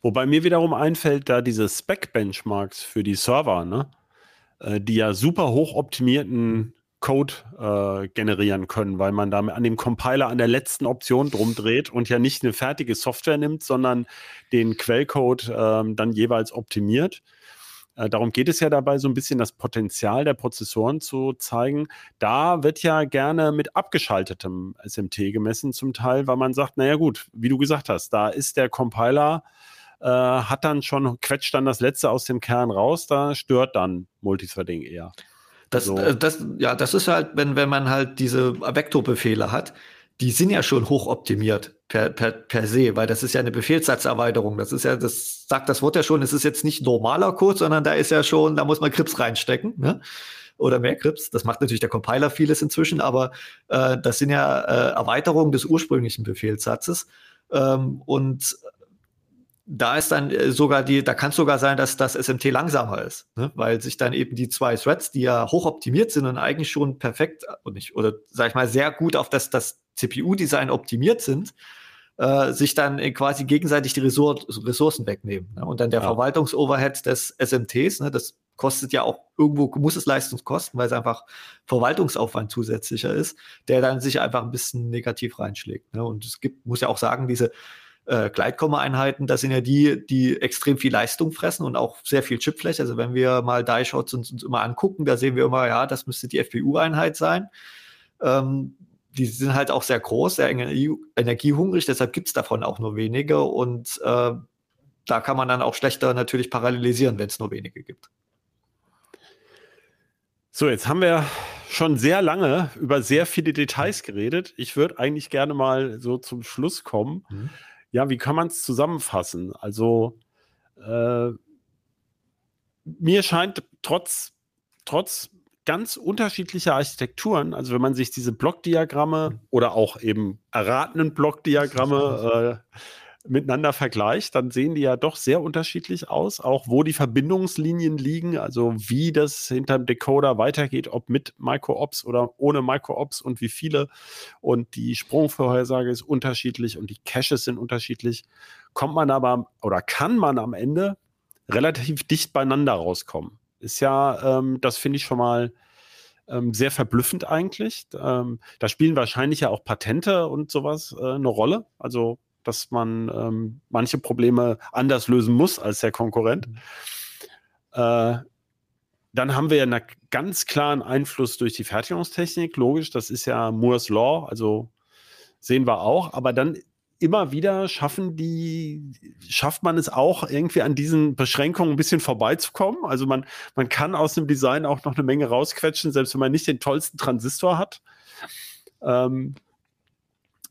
Wobei mir wiederum einfällt, da diese Spec-Benchmarks für die Server, ne, äh, die ja super hochoptimierten Code äh, generieren können, weil man da an dem Compiler an der letzten Option drum dreht und ja nicht eine fertige Software nimmt, sondern den Quellcode äh, dann jeweils optimiert. Äh, darum geht es ja dabei, so ein bisschen das Potenzial der Prozessoren zu zeigen. Da wird ja gerne mit abgeschaltetem SMT gemessen, zum Teil, weil man sagt, naja gut, wie du gesagt hast, da ist der Compiler äh, hat dann schon, quetscht dann das letzte aus dem Kern raus, da stört dann Multithreading eher. Das, so. Äh, das, ja, das ist halt, wenn, wenn man halt diese Vektorbefehle hat, die sind ja schon hochoptimiert per, per, per se, weil das ist ja eine Befehlssatzerweiterung. Das ist ja, das sagt das Wort ja schon, es ist jetzt nicht normaler Code, sondern da ist ja schon, da muss man Krips reinstecken, ne? Oder mehr Krips. Das macht natürlich der Compiler vieles inzwischen, aber äh, das sind ja äh, Erweiterungen des ursprünglichen Befehlssatzes. Ähm, und da ist dann äh, sogar die, da kann es sogar sein, dass das SMT langsamer ist, ne? weil sich dann eben die zwei Threads, die ja hochoptimiert sind und eigentlich schon perfekt und äh, nicht, oder sag ich mal, sehr gut auf das, das CPU-Design optimiert sind, äh, sich dann quasi gegenseitig die Ressour Ressourcen wegnehmen. Ne? Und dann der ja. Verwaltungsoverhead des SMTs, ne? das kostet ja auch irgendwo, muss es Leistungskosten, weil es einfach Verwaltungsaufwand zusätzlicher ist, der dann sich einfach ein bisschen negativ reinschlägt. Ne? Und es gibt, muss ja auch sagen, diese äh, Gleitkomma-Einheiten, das sind ja die, die extrem viel Leistung fressen und auch sehr viel Chipfläche. Also wenn wir mal Die-Shots uns, uns immer angucken, da sehen wir immer, ja, das müsste die FPU-Einheit sein. Ähm, die sind halt auch sehr groß, sehr energie energiehungrig, deshalb gibt es davon auch nur wenige und äh, da kann man dann auch schlechter natürlich parallelisieren, wenn es nur wenige gibt. So, jetzt haben wir schon sehr lange über sehr viele Details geredet. Ich würde eigentlich gerne mal so zum Schluss kommen. Mhm. Ja, wie kann man es zusammenfassen? Also, äh, mir scheint trotz, trotz ganz unterschiedlicher Architekturen, also wenn man sich diese Blockdiagramme mhm. oder auch eben erratenen Blockdiagramme äh, miteinander vergleicht, dann sehen die ja doch sehr unterschiedlich aus, auch wo die Verbindungslinien liegen, also wie das hinterm Decoder weitergeht, ob mit Micro-Ops oder ohne Micro-Ops und wie viele. Und die Sprungvorhersage ist unterschiedlich und die Caches sind unterschiedlich. Kommt man aber oder kann man am Ende relativ dicht beieinander rauskommen. Ist ja, ähm, das finde ich schon mal ähm, sehr verblüffend eigentlich. Ähm, da spielen wahrscheinlich ja auch Patente und sowas äh, eine Rolle. Also dass man ähm, manche Probleme anders lösen muss als der Konkurrent. Mhm. Äh, dann haben wir ja einen ganz klaren Einfluss durch die Fertigungstechnik. Logisch, das ist ja Moore's Law, also sehen wir auch. Aber dann immer wieder schaffen die, schafft man es auch irgendwie an diesen Beschränkungen ein bisschen vorbeizukommen. Also man, man kann aus dem Design auch noch eine Menge rausquetschen, selbst wenn man nicht den tollsten Transistor hat. Ähm,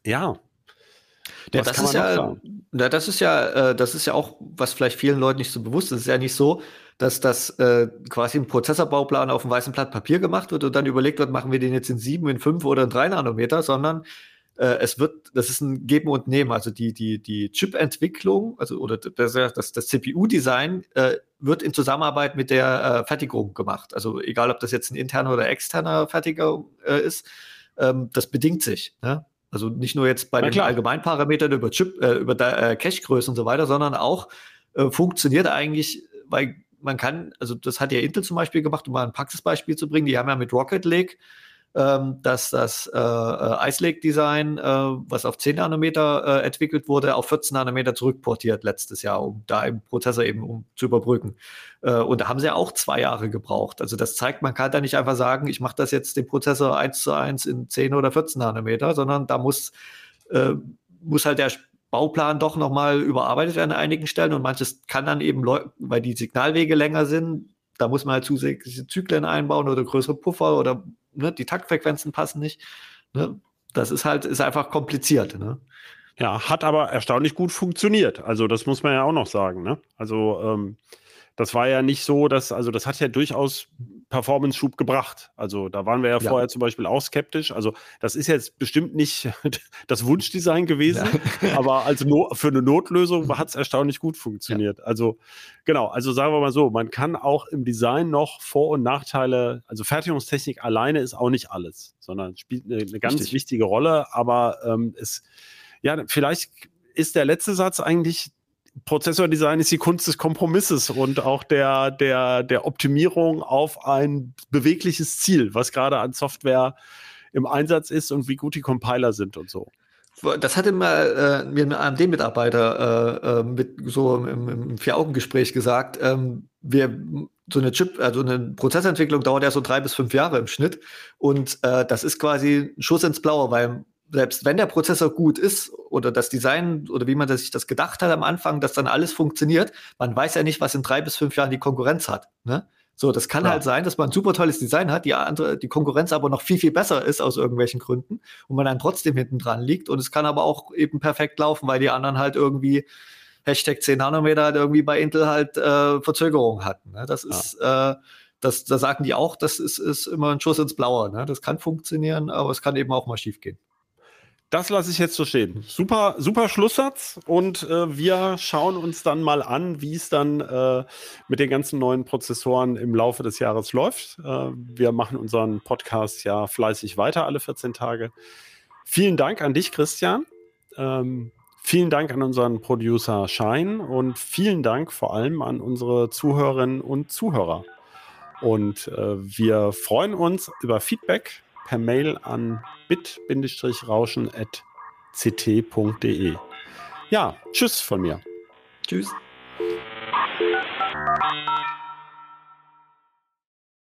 ja, ja, das ist ja, na, das ist ja, äh, das ist ja auch, was vielleicht vielen Leuten nicht so bewusst ist. Es ist ja nicht so, dass das äh, quasi ein Prozessorbauplan auf einem weißen Blatt Papier gemacht wird und dann überlegt wird, machen wir den jetzt in sieben, in fünf oder in drei Nanometer, sondern äh, es wird, das ist ein Geben und Nehmen. Also die, die, die Chip-Entwicklung, also oder das, das, das CPU-Design äh, wird in Zusammenarbeit mit der äh, Fertigung gemacht. Also egal, ob das jetzt ein interner oder externer Fertiger äh, ist, ähm, das bedingt sich. Ne? Also nicht nur jetzt bei Na den klar. Allgemeinparametern über Chip, äh, über äh, Cache-Größe und so weiter, sondern auch äh, funktioniert eigentlich, weil man kann, also das hat ja Intel zum Beispiel gemacht, um mal ein Praxisbeispiel zu bringen. Die haben ja mit Rocket Lake ähm, dass das äh, äh, Ice Lake Design, äh, was auf 10 Nanometer äh, entwickelt wurde, auf 14 Nanometer zurückportiert letztes Jahr, um da im Prozessor eben um zu überbrücken. Äh, und da haben sie ja auch zwei Jahre gebraucht. Also das zeigt, man kann da nicht einfach sagen, ich mache das jetzt den Prozessor 1 zu 1 in 10 oder 14 Nanometer, sondern da muss, äh, muss halt der Bauplan doch nochmal überarbeitet werden an einigen Stellen und manches kann dann eben, weil die Signalwege länger sind, da muss man halt zusätzliche Zyklen einbauen oder größere Puffer oder ne, die Taktfrequenzen passen nicht. Ne? Das ist halt, ist einfach kompliziert. Ne? Ja, hat aber erstaunlich gut funktioniert. Also, das muss man ja auch noch sagen. Ne? Also, ähm, das war ja nicht so, dass, also das hat ja durchaus Performance-Schub gebracht. Also da waren wir ja, ja, vorher zum Beispiel auch skeptisch. Also das ist jetzt bestimmt nicht das Wunschdesign gewesen, ja. aber als no für eine Notlösung hat es erstaunlich gut funktioniert. Ja. Also genau, also sagen wir mal so, man kann auch im Design noch Vor- und Nachteile, also Fertigungstechnik alleine ist auch nicht alles, sondern spielt eine, eine ganz Richtig. wichtige Rolle, aber ähm, es, ja, vielleicht ist der letzte Satz eigentlich Prozessordesign ist die Kunst des Kompromisses und auch der, der, der Optimierung auf ein bewegliches Ziel, was gerade an Software im Einsatz ist und wie gut die Compiler sind und so. Das hatte mal äh, mir ein AMD-Mitarbeiter äh, äh, mit so im, im Vier-Augen-Gespräch gesagt. Ähm, wir so eine Chip, also eine Prozessentwicklung dauert ja so drei bis fünf Jahre im Schnitt. Und äh, das ist quasi ein Schuss ins Blaue, weil selbst wenn der Prozessor gut ist oder das Design oder wie man sich das gedacht hat am Anfang, dass dann alles funktioniert, man weiß ja nicht, was in drei bis fünf Jahren die Konkurrenz hat. Ne? So, das kann ja. halt sein, dass man ein super tolles Design hat, die andere, die Konkurrenz aber noch viel, viel besser ist aus irgendwelchen Gründen und man dann trotzdem hinten dran liegt. Und es kann aber auch eben perfekt laufen, weil die anderen halt irgendwie Hashtag 10 Nanometer halt irgendwie bei Intel halt äh, Verzögerungen hatten. Ne? Das ist, ja. äh, das, da sagen die auch, das ist, ist immer ein Schuss ins Blaue. Ne? Das kann funktionieren, aber es kann eben auch mal schief gehen. Das lasse ich jetzt so stehen. Super, super Schlusssatz. Und äh, wir schauen uns dann mal an, wie es dann äh, mit den ganzen neuen Prozessoren im Laufe des Jahres läuft. Äh, wir machen unseren Podcast ja fleißig weiter, alle 14 Tage. Vielen Dank an dich, Christian. Ähm, vielen Dank an unseren Producer Shine und vielen Dank vor allem an unsere Zuhörerinnen und Zuhörer. Und äh, wir freuen uns über Feedback per Mail an bit-rauschen.ct.de. Ja, tschüss von mir. Tschüss.